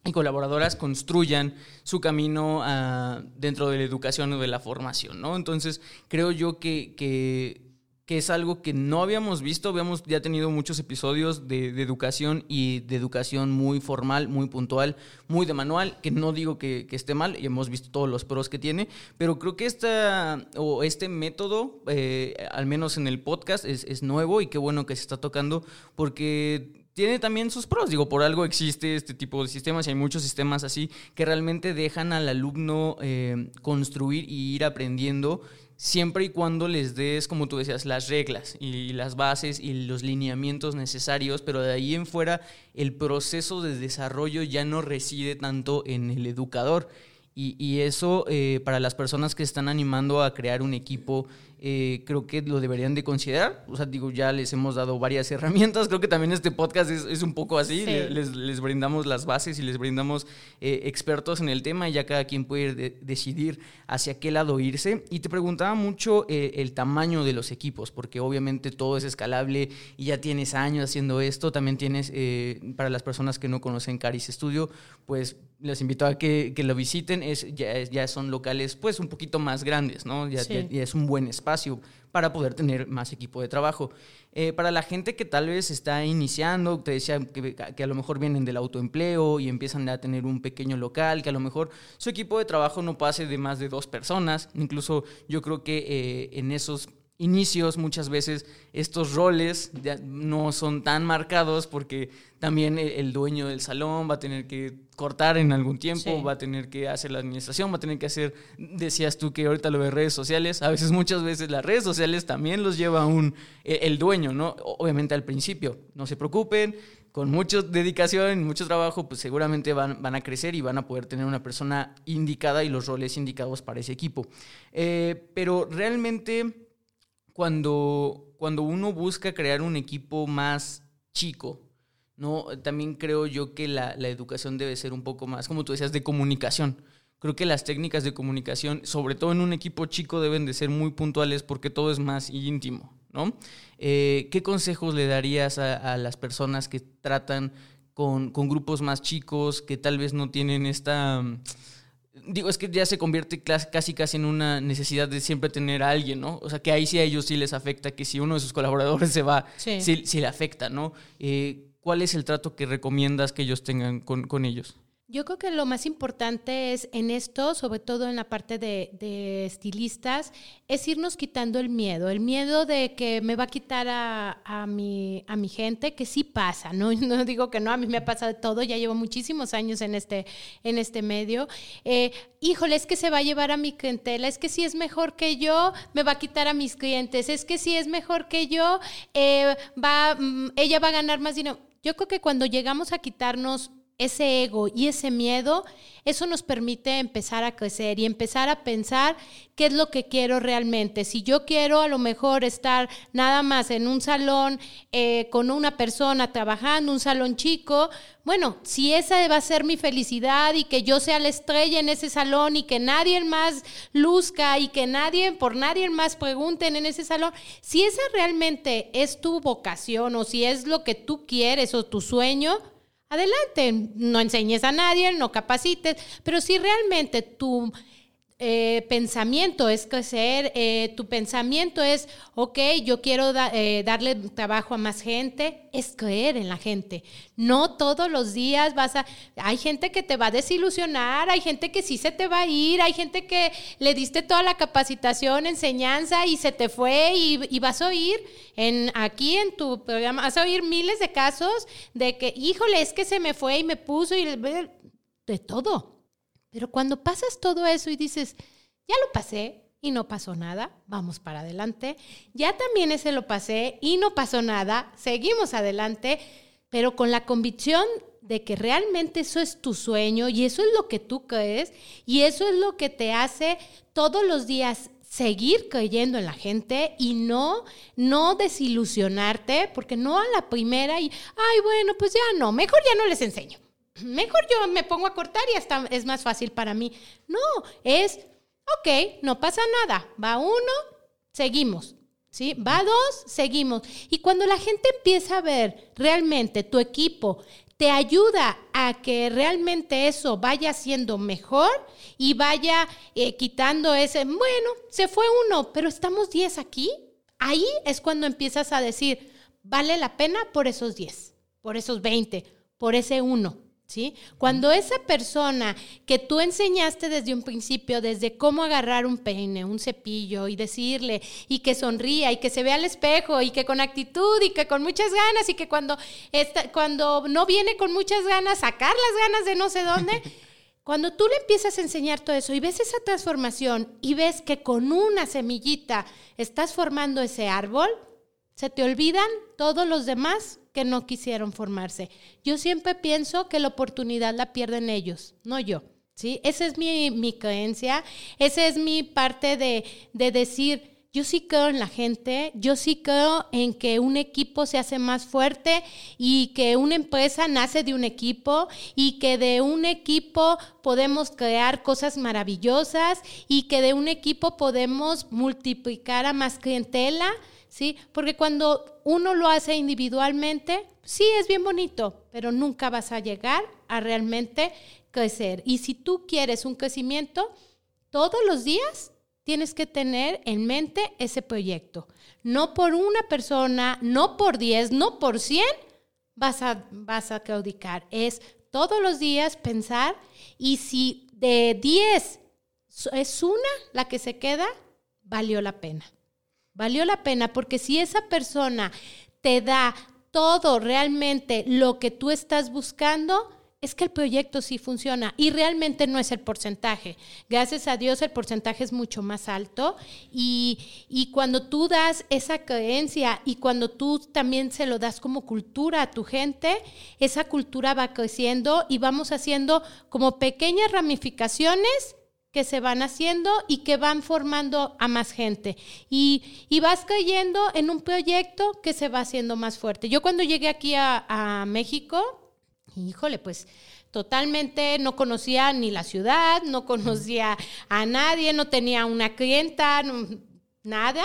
y colaboradoras construyan su camino ah, dentro de la educación o de la formación, ¿no? Entonces, creo yo que, que, que es algo que no habíamos visto, habíamos ya tenido muchos episodios de, educación y de educación muy formal, muy puntual, muy de manual, que no digo que, esté mal, y hemos visto todos los pros que tiene, pero creo que esta, o este método, eh, al menos en el podcast, es, es nuevo y qué bueno que se está tocando, porque tiene también sus pros. Digo, por algo existe este tipo de sistemas y hay muchos sistemas así que realmente dejan al alumno eh, construir y ir aprendiendo siempre y cuando les des, como tú decías, las reglas y las bases y los lineamientos necesarios, pero de ahí en fuera el proceso de desarrollo ya no reside tanto en el educador. Y, y eso eh, para las personas que están animando a crear un equipo, eh, creo que lo deberían de considerar. O sea, digo, ya les hemos dado varias herramientas. Creo que también este podcast es, es un poco así. Sí. Le- Les, les brindamos las bases y les brindamos eh, expertos en el tema y ya cada quien puede ir de- decidir hacia qué lado irse. Y te preguntaba mucho eh, el tamaño de los equipos, porque obviamente todo es escalable y ya tienes años haciendo esto. También tienes, eh, para las personas que no conocen Caris Studio, pues les invito a que, que lo visiten. Es, ya, ya son locales pues un poquito más grandes, ¿no? Ya, Sí. ya- ya es un buen espacio para poder tener más equipo de trabajo. Eh, para la gente que tal vez está iniciando, te decía que, que a lo mejor vienen del autoempleo y empiezan a tener un pequeño local, que a lo mejor su equipo de trabajo no pase de más de dos personas. Incluso yo creo que eh, en esos inicios muchas veces estos roles ya no son tan marcados porque también el, el dueño del salón va a tener que cortar en algún tiempo, Sí. va a tener que hacer la administración, va a tener que hacer, decías tú que ahorita lo de redes sociales, a veces muchas veces las redes sociales también los lleva un, eh, el dueño, ¿no? Obviamente al principio, no se preocupen, con mucha dedicación y mucho trabajo, pues seguramente van, van a crecer y van a poder tener una persona indicada y los roles indicados para ese equipo. Eh, pero realmente cuando, cuando uno busca crear un equipo más chico, ¿no? También creo yo que la, la educación debe ser un poco más, como tú decías, de comunicación. Creo que las técnicas de comunicación, sobre todo en un equipo chico, deben de ser muy puntuales porque todo es más íntimo, ¿no? Eh, ¿Qué consejos le darías a, a las personas que tratan con, con grupos más chicos, que tal vez no tienen esta... Digo, es que ya se convierte casi casi en una necesidad de siempre tener a alguien, ¿no? O sea, que ahí sí a ellos sí les afecta, que si uno de sus colaboradores se va, Sí. sí, sí le afecta, ¿no? Eh, ¿Cuál es el trato que recomiendas que ellos tengan con, con ellos? Yo creo que lo más importante es en esto, sobre todo en la parte de, de estilistas, es irnos quitando el miedo, el miedo de que me va a quitar a, mi, a mi gente, que sí pasa, ¿no? No digo que no, a mí me ha pasado todo, ya llevo muchísimos años en este, en este medio. Eh, híjole, es que se va a llevar a mi clientela, es que si es mejor que yo, me va a quitar a mis clientes, es que si es mejor que yo, eh, va, mm, ella va a ganar más dinero. Yo creo que cuando llegamos a quitarnos ese ego y ese miedo, eso nos permite empezar a crecer y empezar a pensar qué es lo que quiero realmente. Si yo quiero a lo mejor estar nada más en un salón eh, con una persona trabajando, un salón chico, bueno, si esa va a ser mi felicidad y que yo sea la estrella en ese salón y que nadie más luzca y que nadie, por nadie más pregunten en ese salón, si esa realmente es tu vocación o si es lo que tú quieres o tu sueño, adelante, no enseñes a nadie, no capacites, pero si realmente tu eh, pensamiento es crecer, eh, tu pensamiento es, ok, yo quiero eh, darle trabajo a más gente, es creer en la gente. No todos los días vas a... Hay gente que te va a desilusionar, hay gente que sí se te va a ir, hay gente que le diste toda la capacitación, enseñanza y se te fue y, y vas a oír en, aquí en tu programa, vas a oír miles de casos de que, híjole, es que se me fue y me puso y de todo. Pero cuando pasas todo eso y dices, ya lo pasé y no pasó nada, vamos para adelante. Ya también ese lo pasé y no pasó nada, seguimos adelante, pero con la convicción de que realmente eso es tu sueño y eso es lo que tú crees y eso es lo que te hace todos los días seguir creyendo en la gente y no no desilusionarte porque no a la primera y ay bueno pues ya no mejor ya no les enseño mejor yo me pongo a cortar y hasta es más fácil para mí. No, es, ok, no pasa nada. Va uno, seguimos. ¿Sí? Va dos, seguimos. Y cuando la gente empieza a ver realmente tu equipo te ayuda a que realmente eso vaya siendo mejor y vaya eh, quitando ese, bueno, se fue uno, pero estamos diez aquí. Ahí es cuando empiezas a decir, vale la pena por esos diez, por esos veinte, por ese uno. ¿Sí? Cuando esa persona que tú enseñaste desde un principio, desde cómo agarrar un peine, un cepillo y decirle, y que sonría, y que se vea al espejo, y que con actitud, y que con muchas ganas, y que cuando, está, cuando no viene con muchas ganas, sacar las ganas de no sé dónde, cuando tú le empiezas a enseñar todo eso y ves esa transformación y ves que con una semillita estás formando ese árbol, se te olvidan todos los demás que no quisieron formarse. Yo siempre pienso que la oportunidad la pierden ellos, no yo. ¿sí? Esa es mi, creencia, esa es mi parte de, de decir, yo sí creo en la gente, yo sí creo en que un equipo se hace más fuerte y que una empresa nace de un equipo y que de un equipo podemos crear cosas maravillosas y que de un equipo podemos multiplicar a más clientela ¿sí? Porque cuando uno lo hace individualmente, sí es bien bonito, pero nunca vas a llegar a realmente crecer. Y si tú quieres un crecimiento, todos los días tienes que tener en mente ese proyecto. No por una persona, no por 10, no por 100 vas a, vas a claudicar. Es todos los días pensar y si de 10 es una la que se queda, valió la pena. Valió la pena porque si esa persona te da todo realmente lo que tú estás buscando, es que el proyecto sí funciona y realmente no es el porcentaje. Gracias a Dios el porcentaje es mucho más alto y, y, cuando tú das esa creencia y cuando tú también se lo das como cultura a tu gente, esa cultura va creciendo y vamos haciendo como pequeñas ramificaciones que se van haciendo y que van formando a más gente. Y, y, vas cayendo en un proyecto que se va haciendo más fuerte. Yo cuando llegué aquí a, a México, híjole, pues totalmente no conocía ni la ciudad, no conocía a nadie, no tenía una clienta, nada.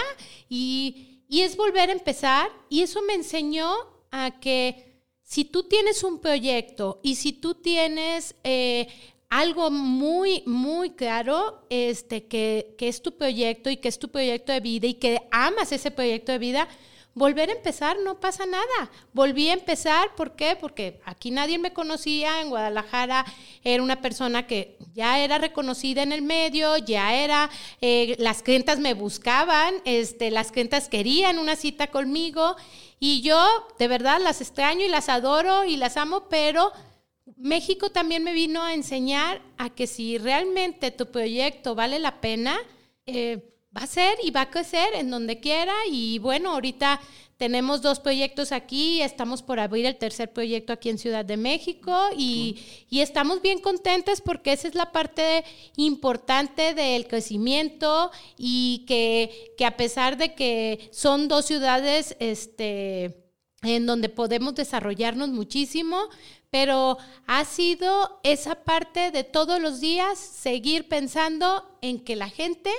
Y, y es volver a empezar y eso me enseñó a que si tú tienes un proyecto y si tú tienes eh, algo muy, muy claro, este, que, que, es tu proyecto y que es tu proyecto de vida y que amas ese proyecto de vida, volver a empezar no pasa nada. Volví a empezar, ¿por qué? Porque aquí nadie me conocía, en Guadalajara era una persona que ya era reconocida en el medio, ya era, eh, las clientas me buscaban, este, las clientas querían una cita conmigo y yo de verdad las extraño y las adoro y las amo, pero México también me vino a enseñar a que si realmente tu proyecto vale la pena, eh, va a ser y va a crecer en donde quiera. Y bueno, ahorita tenemos dos proyectos aquí, estamos por abrir el tercer proyecto aquí en Ciudad de México y, y estamos bien contentos porque esa es la parte importante del crecimiento y que, que a pesar de que son dos ciudades, este en donde podemos desarrollarnos muchísimo, pero ha sido esa parte de todos los días seguir pensando en que la gente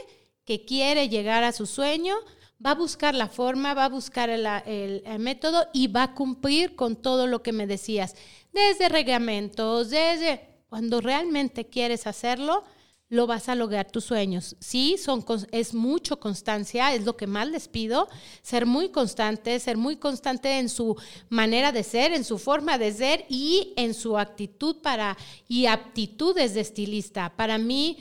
que quiere llegar a su sueño va a buscar la forma, va a buscar el, método y va a cumplir con todo lo que me decías, desde reglamentos, desde cuando realmente quieres hacerlo, lo vas a lograr tus sueños. Sí, son, es mucho constancia, es lo que más les pido, ser muy constante, ser muy constante en su manera de ser, en su forma de ser y en su actitud para y aptitudes de estilista. Para mí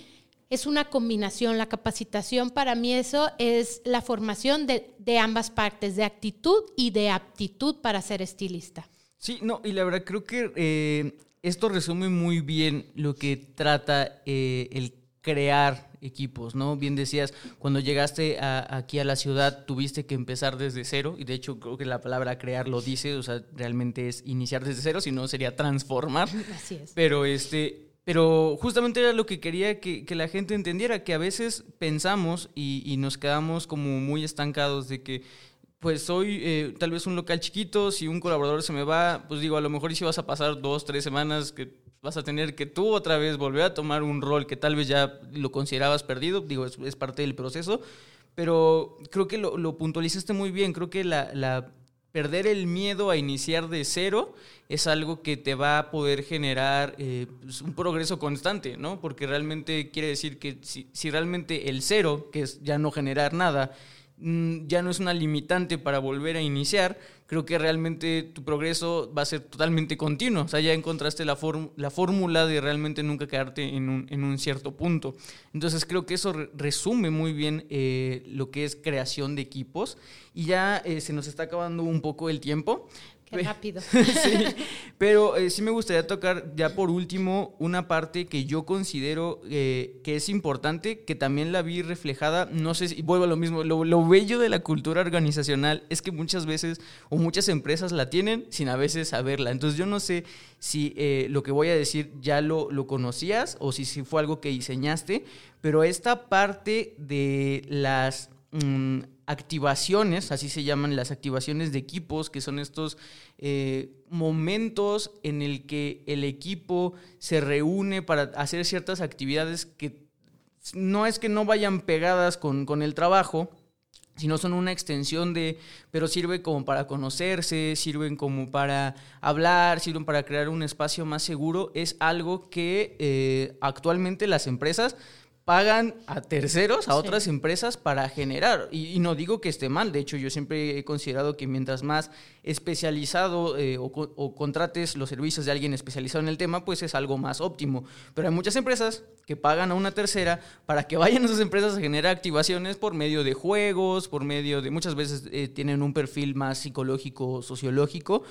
es una combinación, la capacitación para mí eso es la formación de, ambas partes, de actitud y de aptitud para ser estilista. Sí, no, y la verdad creo que eh, esto resume muy bien lo que trata eh, el crear equipos, ¿no? Bien decías, cuando llegaste aquí a la ciudad tuviste que empezar desde cero, y de hecho creo que la palabra crear lo dice, o sea, realmente es iniciar desde cero, si no sería transformar. Así es. Pero este, pero justamente era lo que quería que, la gente entendiera, que a veces pensamos y, y nos quedamos como muy estancados de que pues soy eh, tal vez un local chiquito, si un colaborador se me va, pues digo, a lo mejor y si vas a pasar dos, tres semanas que vas a tener que tú otra vez volver a tomar un rol que tal vez ya lo considerabas perdido, digo, es, parte del proceso, pero creo que lo, lo puntualizaste muy bien, creo que la, la perder el miedo a iniciar de cero es algo que te va a poder generar eh, pues, un progreso constante, ¿no? Porque realmente quiere decir que si, si realmente el cero, que es ya no generar nada, mm, ya no es una limitante para volver a iniciar, creo que realmente tu progreso va a ser totalmente continuo. O sea, ya encontraste la, la fórmula de realmente nunca quedarte en un, en un, cierto punto. Entonces creo que eso resume muy bien eh, lo que es creación de equipos. Y ya eh, se nos está acabando un poco el tiempo. Qué rápido. sí, pero eh, sí me gustaría tocar ya por último una parte que yo considero eh, que es importante, que también la vi reflejada, no sé si, vuelvo a lo mismo, lo, bello de la cultura organizacional es que muchas veces o muchas empresas la tienen sin a veces saberla. Entonces yo no sé si eh, lo que voy a decir ya lo, lo conocías o si, si fue algo que diseñaste, pero esta parte de las Mm, activaciones, así se llaman las activaciones de equipos, que son estos eh, momentos en el que el equipo se reúne para hacer ciertas actividades que no es que no vayan pegadas con, con el trabajo, sino son una extensión de, pero sirve como para conocerse, sirven como para hablar, sirven para crear un espacio más seguro, es algo que eh, actualmente las empresas pagan a terceros, a otras empresas para generar. Y, no digo que esté mal, de hecho yo siempre he considerado que mientras más especializado eh, o, contrates los servicios de alguien especializado en el tema, pues es algo más óptimo. Pero hay muchas empresas que pagan a una tercera para que vayan a sus empresas a generar activaciones por medio de juegos, por medio de muchas veces eh, tienen un perfil más psicológico, sociológico,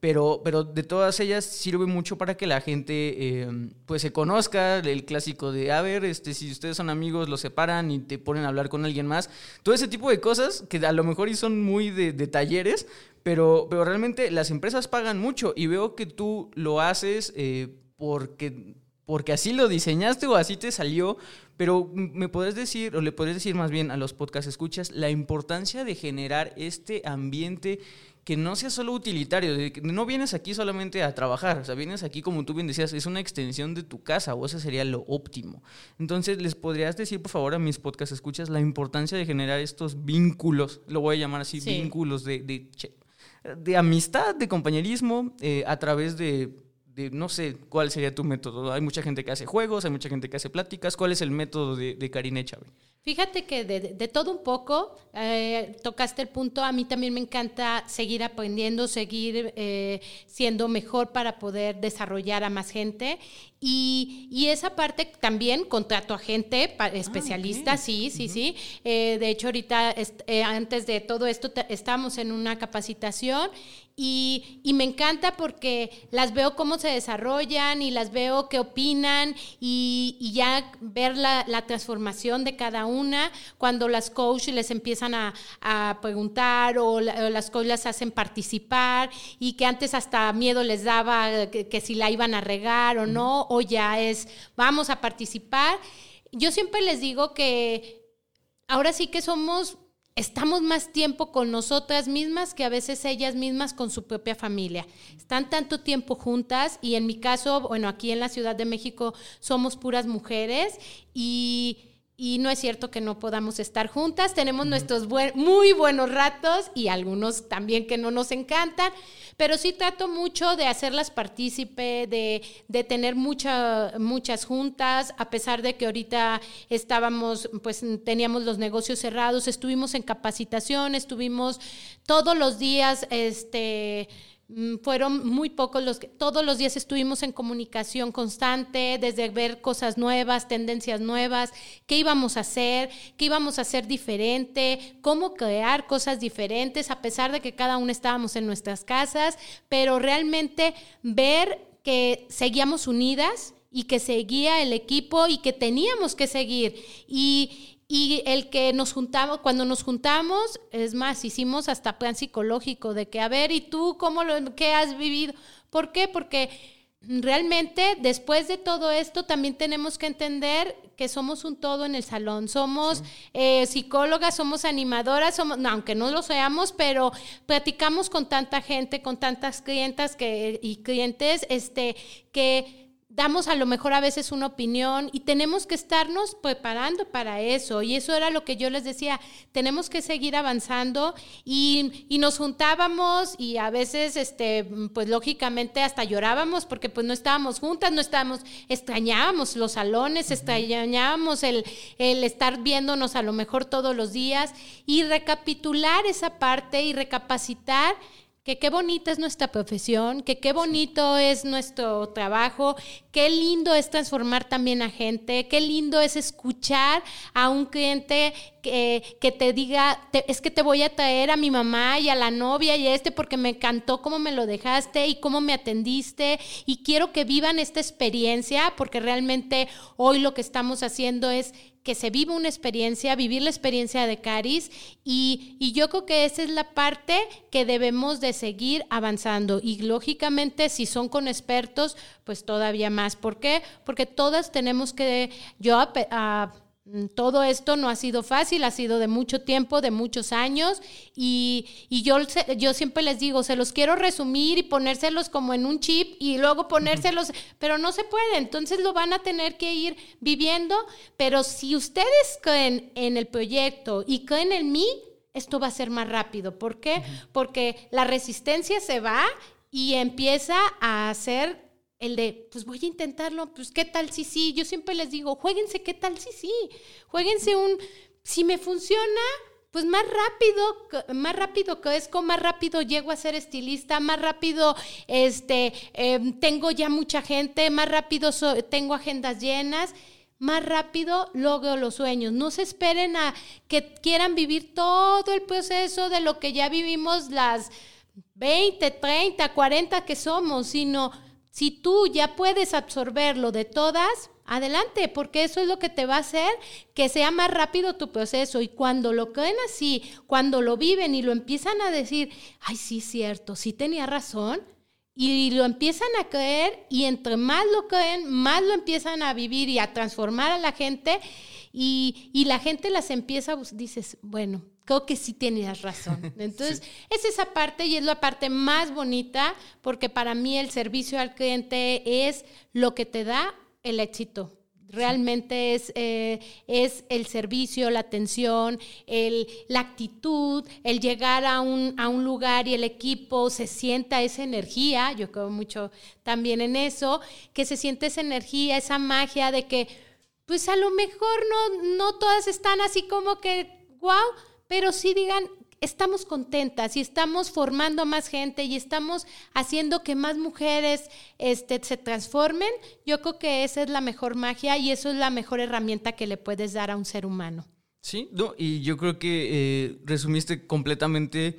pero, pero de todas ellas sirve mucho para que la gente em, pues se conozca, el clásico de, a ver, este, si ustedes son amigos, los separan y te ponen a hablar con alguien más, todo ese tipo de cosas que a lo mejor y son muy de, talleres, pero, pero realmente las empresas pagan mucho y veo que tú lo haces eh, porque, porque así lo diseñaste o así te salió, pero me podés decir, o le podés decir más bien a los podcast escuchas, la importancia de generar este ambiente que no sea solo utilitario, no vienes aquí solamente a trabajar, o sea, vienes aquí como tú bien decías, es una extensión de tu casa o eso sería lo óptimo. Entonces, ¿les podrías decir, por favor, a mis podcast escuchas la importancia de generar estos vínculos, lo voy a llamar así, vínculos de, de, amistad, de compañerismo, eh, a través de no sé cuál sería tu método. Hay mucha gente que hace juegos, hay mucha gente que hace pláticas. ¿Cuál es el método de, de Karine Chávez? Fíjate que de, todo un poco, eh, tocaste el punto, a mí también me encanta seguir aprendiendo, seguir eh, siendo mejor para poder desarrollar a más gente. Y, esa parte también contrato a gente ah, especialista, sí, sí, sí. Eh, de hecho, ahorita, antes de todo esto, estamos en una capacitación y, me encanta porque las veo cómo se desarrollan y las veo qué opinan y, ya ver la, transformación de cada una cuando las coaches les empiezan a, preguntar o, las coaches las hacen participar y que antes hasta miedo les daba que si la iban a regar o no, o ya es vamos a participar. Yo siempre les digo que ahora sí que somos estamos más tiempo con nosotras mismas que a veces ellas mismas con su propia familia. Están tanto tiempo juntas y en mi caso, bueno, aquí en la Ciudad de México somos puras mujeres y y no es cierto que no podamos estar juntas, tenemos nuestros muy buenos ratos y algunos también que no nos encantan, pero sí trato mucho de hacerlas partícipe, de, de tener mucha, muchas juntas, a pesar de que ahorita estábamos, pues teníamos los negocios cerrados, estuvimos en capacitación, estuvimos todos los días, este fueron muy pocos los que todos los días estuvimos en comunicación constante, desde ver cosas nuevas, tendencias nuevas, qué íbamos a hacer, qué íbamos a hacer diferente, cómo crear cosas diferentes, a pesar de que cada uno estábamos en nuestras casas, pero realmente ver que seguíamos unidas y que seguía el equipo y que teníamos que seguir. Y, y el que nos juntamos, cuando nos juntamos, es más, hicimos hasta plan psicológico de que, a ver, ¿y tú cómo lo, qué has vivido? ¿Por qué? Porque realmente después de todo esto también tenemos que entender que somos un todo en el salón. Somos eh, psicólogas, somos animadoras, somos, aunque no lo seamos, pero platicamos con tanta gente, con tantas clientas que, y clientes, este, que damos a lo mejor a veces una opinión y tenemos que estarnos preparando para eso. Y eso era lo que yo les decía, tenemos que seguir avanzando y, nos juntábamos y a veces, este, pues lógicamente hasta llorábamos porque pues no estábamos juntas, no estábamos, extrañábamos los salones, extrañábamos el, el estar viéndonos a lo mejor todos los días y recapitular esa parte y recapacitar que qué bonita es nuestra profesión, que qué bonito es nuestro trabajo, qué lindo es transformar también a gente, qué lindo es escuchar a un cliente que, que te diga, es que te voy a traer a mi mamá y a la novia y a este porque me encantó cómo me lo dejaste y cómo me atendiste y quiero que vivan esta experiencia porque realmente hoy lo que estamos haciendo es que se viva una experiencia, vivir la experiencia de Caris y, y, yo creo que esa es la parte que debemos de seguir avanzando y lógicamente si son con expertos, pues todavía más. ¿Por qué? Porque todas tenemos que, yo a, Mm, todo esto no ha sido fácil, ha sido de mucho tiempo, de muchos años, y, yo, yo siempre les digo, se los quiero resumir y ponérselos como en un chip y luego ponérselos, pero no se puede, entonces lo van a tener que ir viviendo, pero si ustedes creen en el proyecto y creen en mí, esto va a ser más rápido. ¿Por qué? Porque la resistencia se va y empieza a hacer el de, pues voy a intentarlo, pues qué tal si sí, yo siempre les digo, jueguense qué tal si sí, jueguense un, si me funciona, pues más rápido, más rápido crezco, más rápido llego a ser estilista, más rápido este, em, tengo ya mucha gente, más rápido tengo agendas llenas, más rápido logro los sueños. No se esperen a que quieran vivir todo el proceso de lo que ya vivimos las 20, 30, 40 que somos, sino si tú ya puedes absorberlo de todas, adelante, porque eso es lo que te va a hacer que sea más rápido tu proceso. Y cuando lo creen así, cuando lo viven y lo empiezan a decir, ay, sí, cierto, sí tenía razón, y lo empiezan a creer y entre más lo creen, más lo empiezan a vivir y a transformar a la gente y, y la gente las empieza, dices, bueno, creo que sí tienes razón. Entonces, es esa parte y es la parte más bonita porque para mí el servicio al cliente es lo que te da el éxito. Realmente es, eh, es el servicio, la atención, el, la actitud, el llegar a un, a un lugar y el equipo se sienta esa energía, yo creo mucho también en eso, que se siente esa energía, esa magia de que, pues a lo mejor no, no todas están así como que, wow, pero sí digan, estamos contentas y estamos formando más gente y estamos haciendo que más mujeres este, se transformen, yo creo que esa es la mejor magia y eso es la mejor herramienta que le puedes dar a un ser humano. Sí, no, y yo creo que eh, resumiste completamente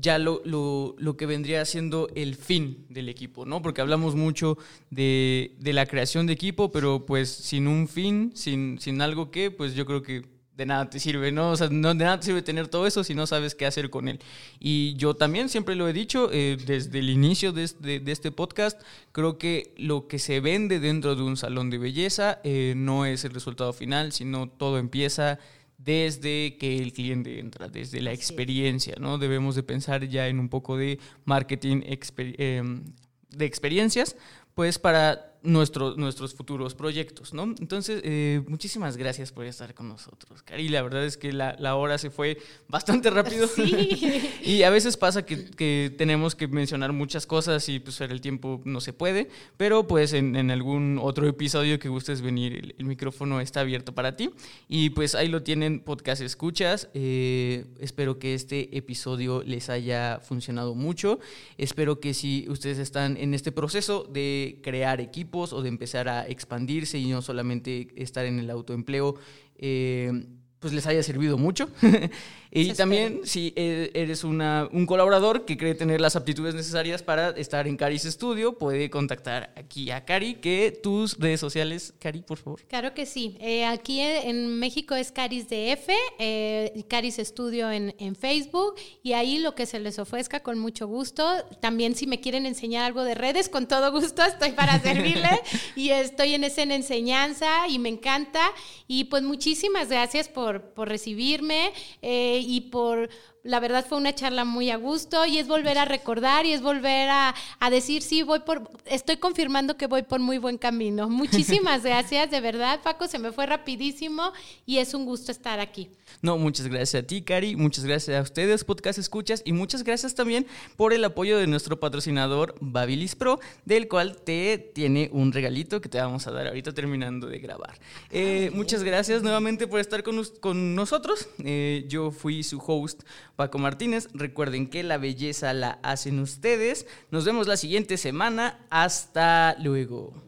ya lo, lo, lo, que vendría siendo el fin del equipo, ¿no? Porque hablamos mucho de, de, la creación de equipo, pero pues sin un fin, sin, sin algo que, pues yo creo que de nada te sirve, ¿no? O sea, no, de nada te sirve tener todo eso si no sabes qué hacer con él. Y yo también siempre lo he dicho eh, desde el inicio de este, podcast, creo que lo que se vende dentro de un salón de belleza eh, no es el resultado final, sino todo empieza desde que el cliente entra, desde la experiencia, ¿no? Debemos de pensar ya en un poco de marketing em, de experiencias, pues para nuestros nuestros futuros proyectos, ¿no? Entonces, eh, muchísimas gracias por estar con nosotros, Cari. La verdad es que la, la hora se fue bastante rápido. Sí. y a veces pasa que, que, tenemos que mencionar muchas cosas y pues el tiempo no se puede, pero pues en, en algún otro episodio que gustes venir, el, micrófono está abierto para ti. Y pues ahí lo tienen, podcast escuchas. Eh, espero que este episodio les haya funcionado mucho. Espero que si ustedes están en este proceso de crear o de empezar a expandirse y no solamente estar en el autoempleo, eh, pues les haya servido mucho. y también si e, eres una, un colaborador que cree tener las aptitudes necesarias para estar en Caris Studio, puede contactar aquí a Cari, que tus redes sociales, Cari, por favor. Claro que sí. Eh, aquí en México es Caris DF, eh, Caris Studio en, en, Facebook, y ahí lo que se les ofrezca con mucho gusto. También si me quieren enseñar algo de redes, con todo gusto estoy para servirle. y estoy en esa enseñanza y me encanta. Y pues muchísimas gracias por por, recibirme eh, y por la verdad fue una charla muy a gusto y es volver a recordar y es volver a, decir, sí, voy por, estoy confirmando que voy por muy buen camino. Muchísimas gracias, de verdad, Paco, se me fue rapidísimo y es un gusto estar aquí. No, muchas gracias a ti, Cari, muchas gracias a ustedes, Podcast Escuchas, y muchas gracias también por el apoyo de nuestro patrocinador Babilis Pro, del cual te tiene un regalito que te vamos a dar ahorita terminando de grabar. Eh, muchas gracias nuevamente por estar con, con nosotros. Eh, yo fui su host Paco Martínez. Recuerden que la belleza la hacen ustedes. Nos vemos la siguiente semana. Hasta luego.